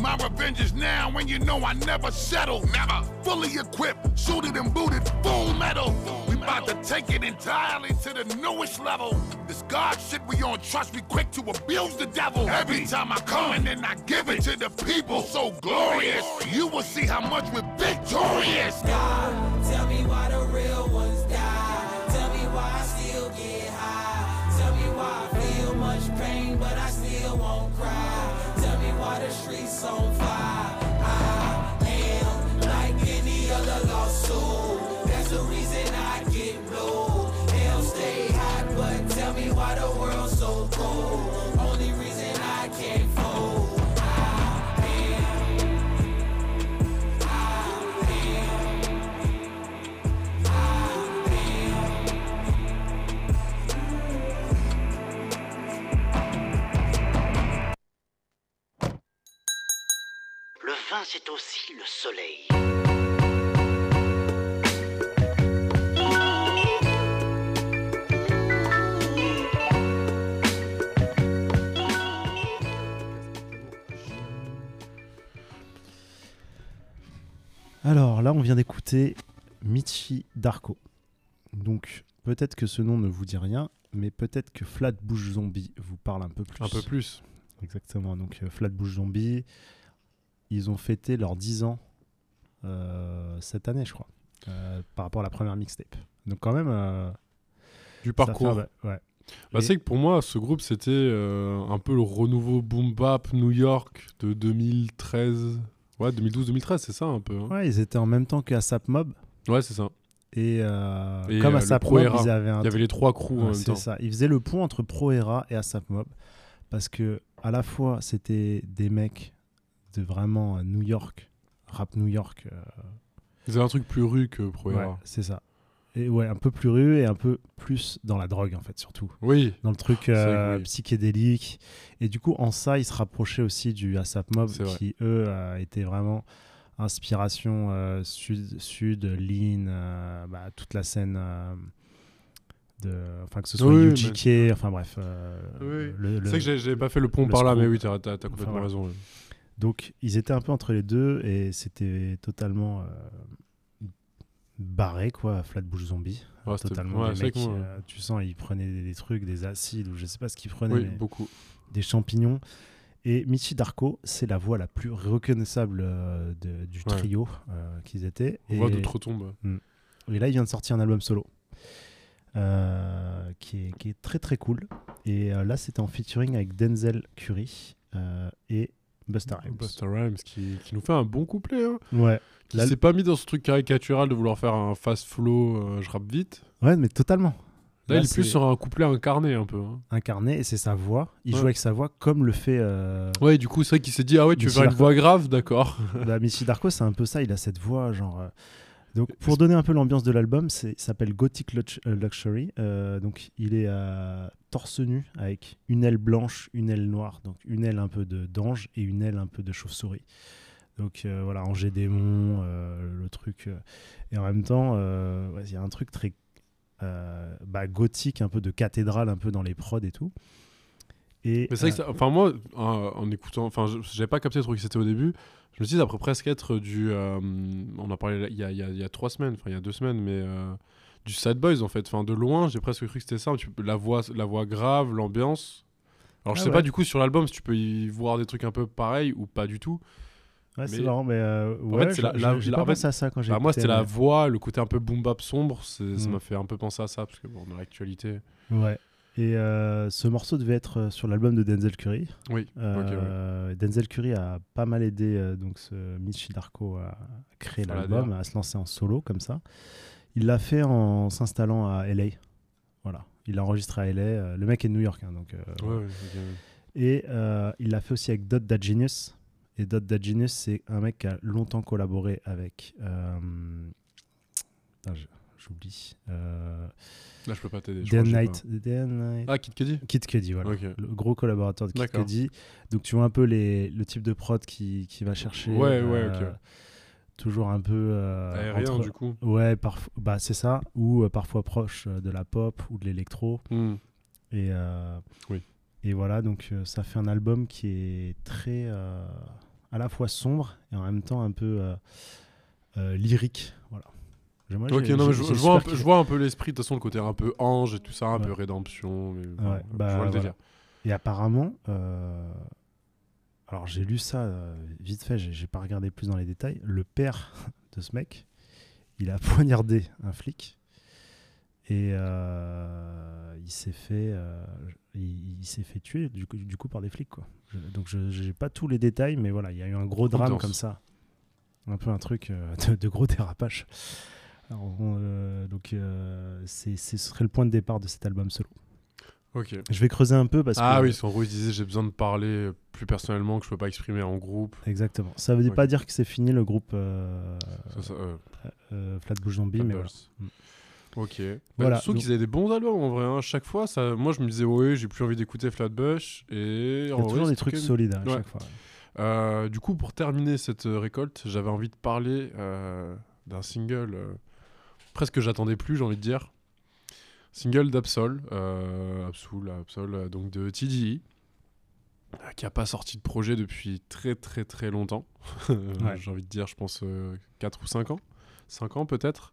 My revenge is now when you know I never settle. Never. Fully equipped, suited and booted, full metal. We about to take it entirely to the newest level. This God shit we on trust, we quick to abuse the devil. Every time I come and then I give it to the people so glorious. You will see how much we're victorious. God, tell me why the real on fire. C'est aussi le soleil. Alors là, on vient d'écouter Michi Darko. Donc peut-être que ce nom ne vous dit rien, mais peut-être que Flatbush Zombie vous parle un peu plus. Un peu plus. Exactement. Donc euh, Flatbush Zombie, ils ont fêté leurs 10 ans euh, cette année, je crois, euh, par rapport à la première mixtape. Donc quand même. euh, Du parcours. fait ouais. Bah, c'est que pour moi, ce groupe, c'était euh, un peu le renouveau boom bap New York de 2013. Ouais, 2012-2013, c'est ça un peu. hein. Ouais, ils étaient en même temps que ASAP Mob. Ouais, c'est ça. Et, euh, Et, comme euh, ASAP Pro Mob, Era. ils avaient un Il y avait les trois crews en même c'est temps. ça. Ils faisaient le pont entre Pro Era et ASAP Mob. Parce que, à la fois, c'était des mecs de vraiment euh, New York, rap New York. euh, Ils avaient un truc plus rue que Pro ouais, Era. c'est ça. Et ouais, un peu plus rue et un peu plus dans la drogue, en fait, surtout. Oui. Dans le truc euh, oui. psychédélique. Et du coup, en ça, ils se rapprochaient aussi du ASAP Mob, vrai. qui, eux, euh, étaient vraiment inspiration euh, sud, sud, lean, bah, toute la scène. de, enfin, que ce soit Oui, UGK, enfin bref. Oui. le- que j'ai- j'avais pas fait le pont le par là, mais oui, t'as t'as- t'as complètement raison. ouais. Donc, ils étaient un peu entre les deux et c'était totalement euh, barré, quoi, Flatbush Zombie. Ouais, totalement. ouais, mecs, euh, tu sens, ils prenaient des, des trucs, des acides ou je sais pas ce qu'ils prenaient. Oui, mais beaucoup. Des champignons. Et Michi Darko, c'est la voix la plus reconnaissable euh, de- du trio qu'ils étaient. On voit Et- d'outre-tombe. Mm. Et là, il vient de sortir un album solo. euh, qui, est, qui est très très cool. Et euh, là, c'était en featuring avec Denzel Curry euh, et Busta Rhymes. Busta Rhymes qui, qui nous fait un bon couplet. Hein. Ouais. Qui s'est pas mis dans ce truc caricatural de vouloir faire un fast flow, euh, je rappe vite. Ouais, mais totalement. Là, il est plus sur un couplet incarné un peu. hein. Incarné, et c'est sa voix. Il Ouais. joue avec sa voix comme le fait. euh, Ouais, du coup, c'est vrai qu'il s'est dit Ah ouais, tu veux faire une voix grave, d'accord. bah, Michi Darko, c'est un peu ça. Il a cette voix, genre. euh, Donc, pour donner un peu l'ambiance de l'album, c'est- il s'appelle Gothic euh, Luxury. Euh, donc, il est à torse nu avec une aile blanche, une aile noire. Donc, une aile un peu de d'ange et une aile un peu de chauve-souris. Donc, euh, voilà, Angers Démon, euh, le truc. euh, Et en même temps, euh, ouais, il y a un truc très euh, bah, gothique, un peu de cathédrale, un peu dans les prods et tout. Et, Mais c'est vrai que euh, ça- enfin moi, en, en écoutant, enfin, je- j'avais pas capté trop qui c'était au début. Je me suis dit, ça pourrait presque être du. euh, on en parlait là- il y a, il y a- il y a trois semaines, enfin il y a deux semaines, mais euh, du Sad Boys en fait. Enfin, de loin, j'ai presque cru que c'était ça. Tu la voix, la voix grave, l'ambiance. Alors je Ah sais ouais. pas du coup sur l'album si tu peux y voir des trucs un peu pareils ou pas du tout. Ouais, c'est marrant, mais euh, en ouais, fait, c'est la, la- pas pensé à ça quand j'ai bah, Moi, c'était la voix, le côté un peu boom bap sombre. Ça Mm. m'a fait un peu penser à ça parce que bon, dans l'actualité. Ouais. Et euh, ce morceau devait être euh, sur l'album de Denzel Curry. Oui, Euh, Denzel Curry a pas mal aidé euh, donc ce Mitch Darko à créer l'album, à se lancer en solo comme ça. Il l'a fait en s'installant à LA. Voilà. Il l'a enregistré à LA. le mec est de New York, hein, donc. Ouais, ouais, ok. Et il l'a fait aussi avec Dot Da Genius. Et Dot Da Genius, c'est un mec qui a longtemps collaboré avec. putain, je- J'oublie. Euh, Là, je peux pas t'aider, Dan Knight. Ah, Kid Cudi Kid Cudi, voilà. Le gros collaborateur de Kid. Cudi. Donc tu vois un peu les, le type de prod qui, qui va chercher. Ouais, ouais, ok. Toujours un peu. euh, Aérien, du coup. Ouais, parfois. Bah, c'est ça. Ou euh, parfois proche euh, de la pop ou de l'électro. Hmm. Et, euh, Oui. et voilà, donc euh, ça fait un album qui est très. euh, à la fois sombre et en même temps un peu euh, euh, lyrique. Voilà. Moi, Ok, j'ai- non, mais j'ai- je, vois un peu, kiffé. je vois un peu l'esprit, de toute façon, le côté un peu ange et tout ça, un Ouais. peu rédemption. Mais, bon, Ouais, je bah, vois le voilà. délire. Et apparemment, euh, alors j'ai lu ça euh, vite fait, j'ai pas regardé plus dans les détails. Le père de ce mec, il a poignardé un flic et euh, il s'est fait, il, il s'est fait tuer du coup, du coup par des flics quoi. Je- donc je j'ai pas tous les détails, mais voilà, il y a eu un gros drame comme ça, un peu un truc de, de gros dérapage. Alors, euh, donc euh, c'est ce serait le point de départ de cet album solo. Ok. Je vais creuser un peu parce ah que oui, son gros, il disait j'ai besoin de parler plus personnellement que je peux pas exprimer en groupe. Exactement. Ça veut Ok. pas dire que c'est fini le groupe euh, Ça, ça, Flatbush Zombie, mais voilà. Flatbush. Ok. Voilà, Voilà. Donc- qu'ils avaient des bons albums en vrai. hein. Chaque fois, ça, moi je me disais, ouais, j'ai plus envie d'écouter Flatbush. Et y a en vrai, toujours des c'était trucs solides, hein, à chaque fois. Euh, du coup, pour terminer cette récolte, j'avais envie de parler euh, d'un single presque que j'attendais plus, j'ai envie de dire. Single d'Absol, euh, Absol, Absol, euh, donc de TDI, euh, qui a pas sorti de projet depuis très très très longtemps. Ouais. j'ai envie de dire, je pense 4 ou 5 ans. 5 ans peut-être.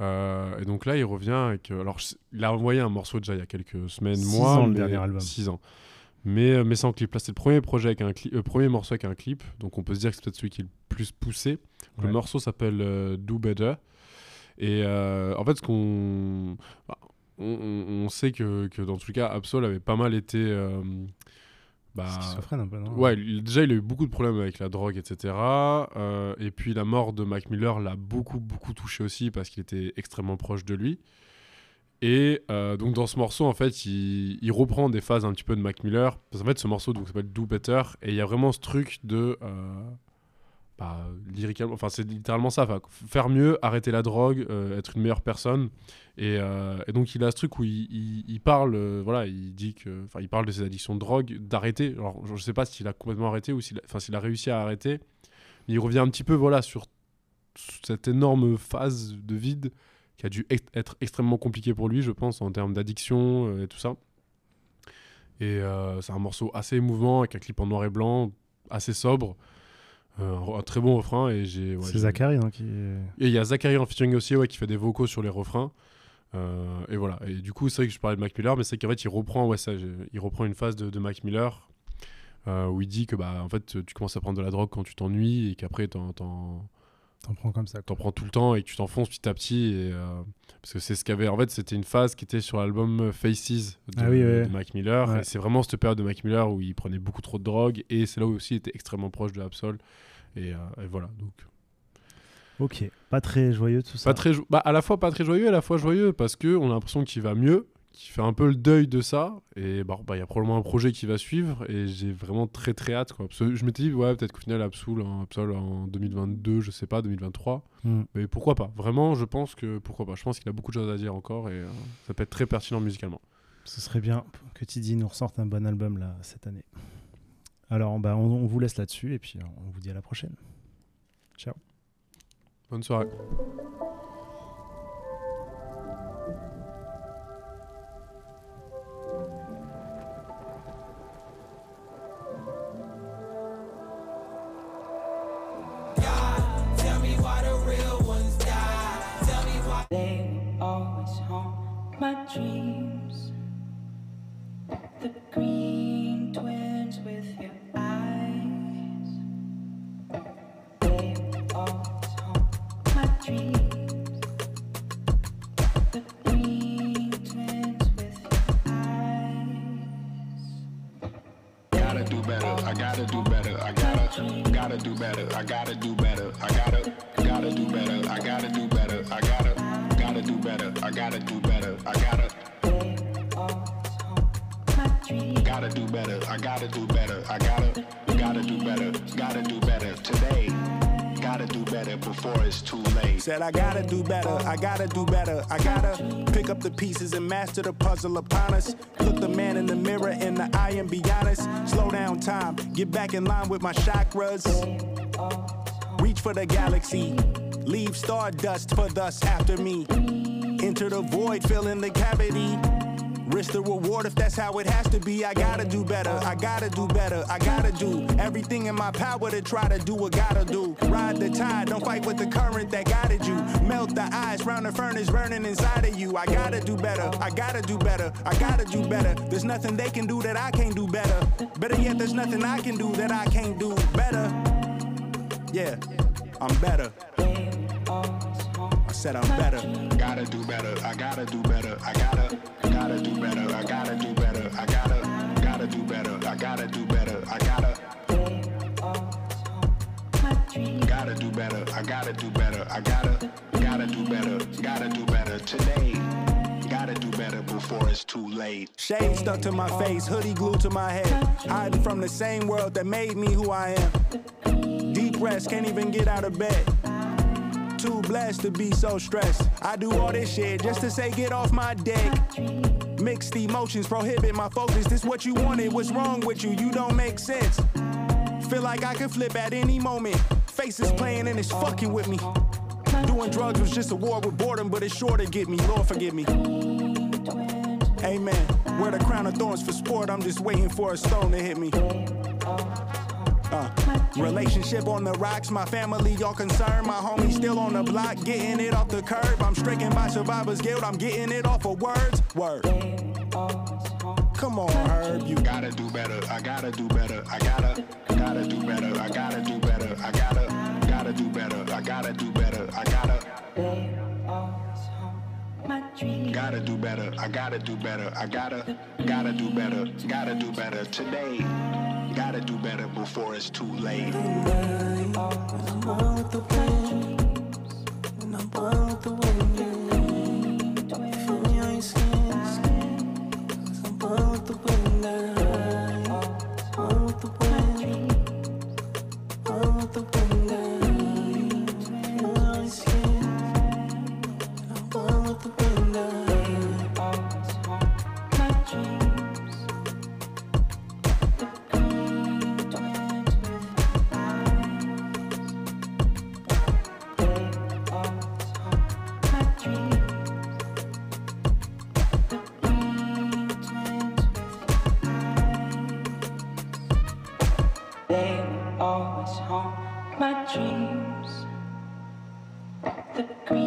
Euh, et donc là, il revient avec. alors, il a envoyé un morceau déjà il y a quelques semaines, Six mois. ans, le dernier album. six ans. Mais, mais sans clip. Là, c'est le premier, projet avec un euh, premier morceau avec un clip. Donc, on peut se dire que c'est peut-être celui qui est le plus poussé. Le morceau s'appelle euh, Do Better. Et euh, en fait, ce qu'on. bah, on, sait que, que dans tous les cas, Absol avait pas mal été. euh, bah, Schizophrène un peu, non? Ouais, déjà, il a eu beaucoup de problèmes avec la drogue, etc. Euh, et puis, la mort de Mac Miller l'a beaucoup, beaucoup touché aussi parce qu'il était extrêmement proche de lui. Et euh, donc, dans ce morceau, en fait, il, il reprend des phases un petit peu de Mac Miller. Parce qu'en fait, ce morceau donc, s'appelle Do Better. Et il y a vraiment ce truc de. euh, bah, lyricalement, enfin, c'est littéralement ça. faire mieux, arrêter la drogue, euh, être une meilleure personne. Et, euh, et donc, il a ce truc où il, parle, euh, voilà, il dit que. Enfin, il parle de ses addictions de drogue, d'arrêter. Alors, je sais pas s'il a complètement arrêté ou s'il enfin, a réussi à arrêter. Mais il revient un petit peu, voilà, sur cette énorme phase de vide qui a dû être extrêmement compliqué pour lui, je pense, en termes d'addiction et tout ça. Et c'est un morceau assez émouvant, avec un clip en noir et blanc, assez sobre. Euh, un, un très bon refrain. et j'ai. ouais, C'est Zachary hein, qui. Et il y a Zachary en featuring aussi, ouais, qui fait des vocaux sur les refrains. Euh, et voilà. Et du coup, c'est vrai que je parlais de Mac Miller, mais c'est qu'en fait, il reprend, ouais, ça, il reprend une phase de, de Mac Miller euh, où il dit que bah, en fait, tu commences à prendre de la drogue quand tu t'ennuies et qu'après, t'en, t'en, T'en prends comme ça. t'en prends tout le temps et tu t'enfonces petit à petit. Et, euh, parce que c'est ce qu'avait. En fait, c'était une phase qui était sur l'album Faces de, Ah oui, ouais. de Mac Miller. Ouais. Et c'est vraiment cette période de Mac Miller où il prenait beaucoup trop de drogue. Et c'est là où aussi il était extrêmement proche de Absol. Et, euh, et voilà. Donc. Ok, pas très joyeux tout ça. Pas très bah, à la fois pas très joyeux, à la fois joyeux parce que on a l'impression qu'il va mieux, qu'il fait un peu le deuil de ça et bah bah, il y a probablement un projet qui va suivre et j'ai vraiment très très hâte quoi. Parce que je m'étais dit ouais peut-être qu'au final Absol en, Absol en 2022, je sais pas 2023, Mm. mais pourquoi pas? Vraiment, je pense que pourquoi pas. Je pense qu'il a beaucoup de choses à dire encore et euh, ça peut être très pertinent musicalement. Ce serait bien que Tidy nous ressorte un bon album là cette année. Alors, bah, on, on vous laisse là-dessus et puis euh, on vous dit à la prochaine. Ciao. Bonne soirée. They will always haunt my dreams. Said I gotta do better, I gotta do better. I gotta pick up the pieces and master the puzzle upon us. Look the man in the mirror in the eye and be honest. Slow down time, get back in line with my chakras. Reach for the galaxy, leave stardust for thus after me. Enter the void, fill in the cavity. Risk the reward if that's how it has to be. I gotta do better, I gotta do better, I gotta do everything in my power to try to do what gotta do. Ride the tide, don't fight with the current that guided you. Melt the ice round the furnace burning inside of you. I gotta do better, I gotta do better, I gotta do better. There's nothing they can do that I can't do better. Better yet, there's nothing I can do that I can't do better. Yeah, I'm better. I said I'm better. Gotta do better. I gotta do better. I gotta, gotta do better. I gotta do better. I gotta, gotta do better. I gotta do better. I gotta. Gotta do better. I gotta do better. I gotta, gotta do better. Gotta do better today. Gotta do better before it's too late. Shade stuck to my face, hoodie glued to my head. Hiding from the same world that made me who I am. Deep rest, can't even get out of bed. Too blessed to be so stressed. I do all this shit just to say get off my deck. Mixed emotions prohibit my focus. This what you wanted, what's wrong with you? You don't make sense. Feel like I could flip at any moment. Faces playing and it's fucking with me. Doing drugs was just a war with boredom, but it's sure to get me. Lord forgive me. Amen. Wear the crown of thorns for sport. I'm just waiting for a stone to hit me. Uh, relationship on the rocks, my family y'all concerned. My homie still on the block, getting it off the curb. I'm stricken by survivor's guilt, I'm getting it off of words. Word. Come on, Herb, you gotta do better. I gotta do better. I gotta, gotta do better. I gotta do better. I gotta, gotta do better. I gotta do better. I gotta. Gotta do better. I gotta do better. I gotta, gotta do better. Gotta do better today. Gotta do better before it's too late. They dreams. The green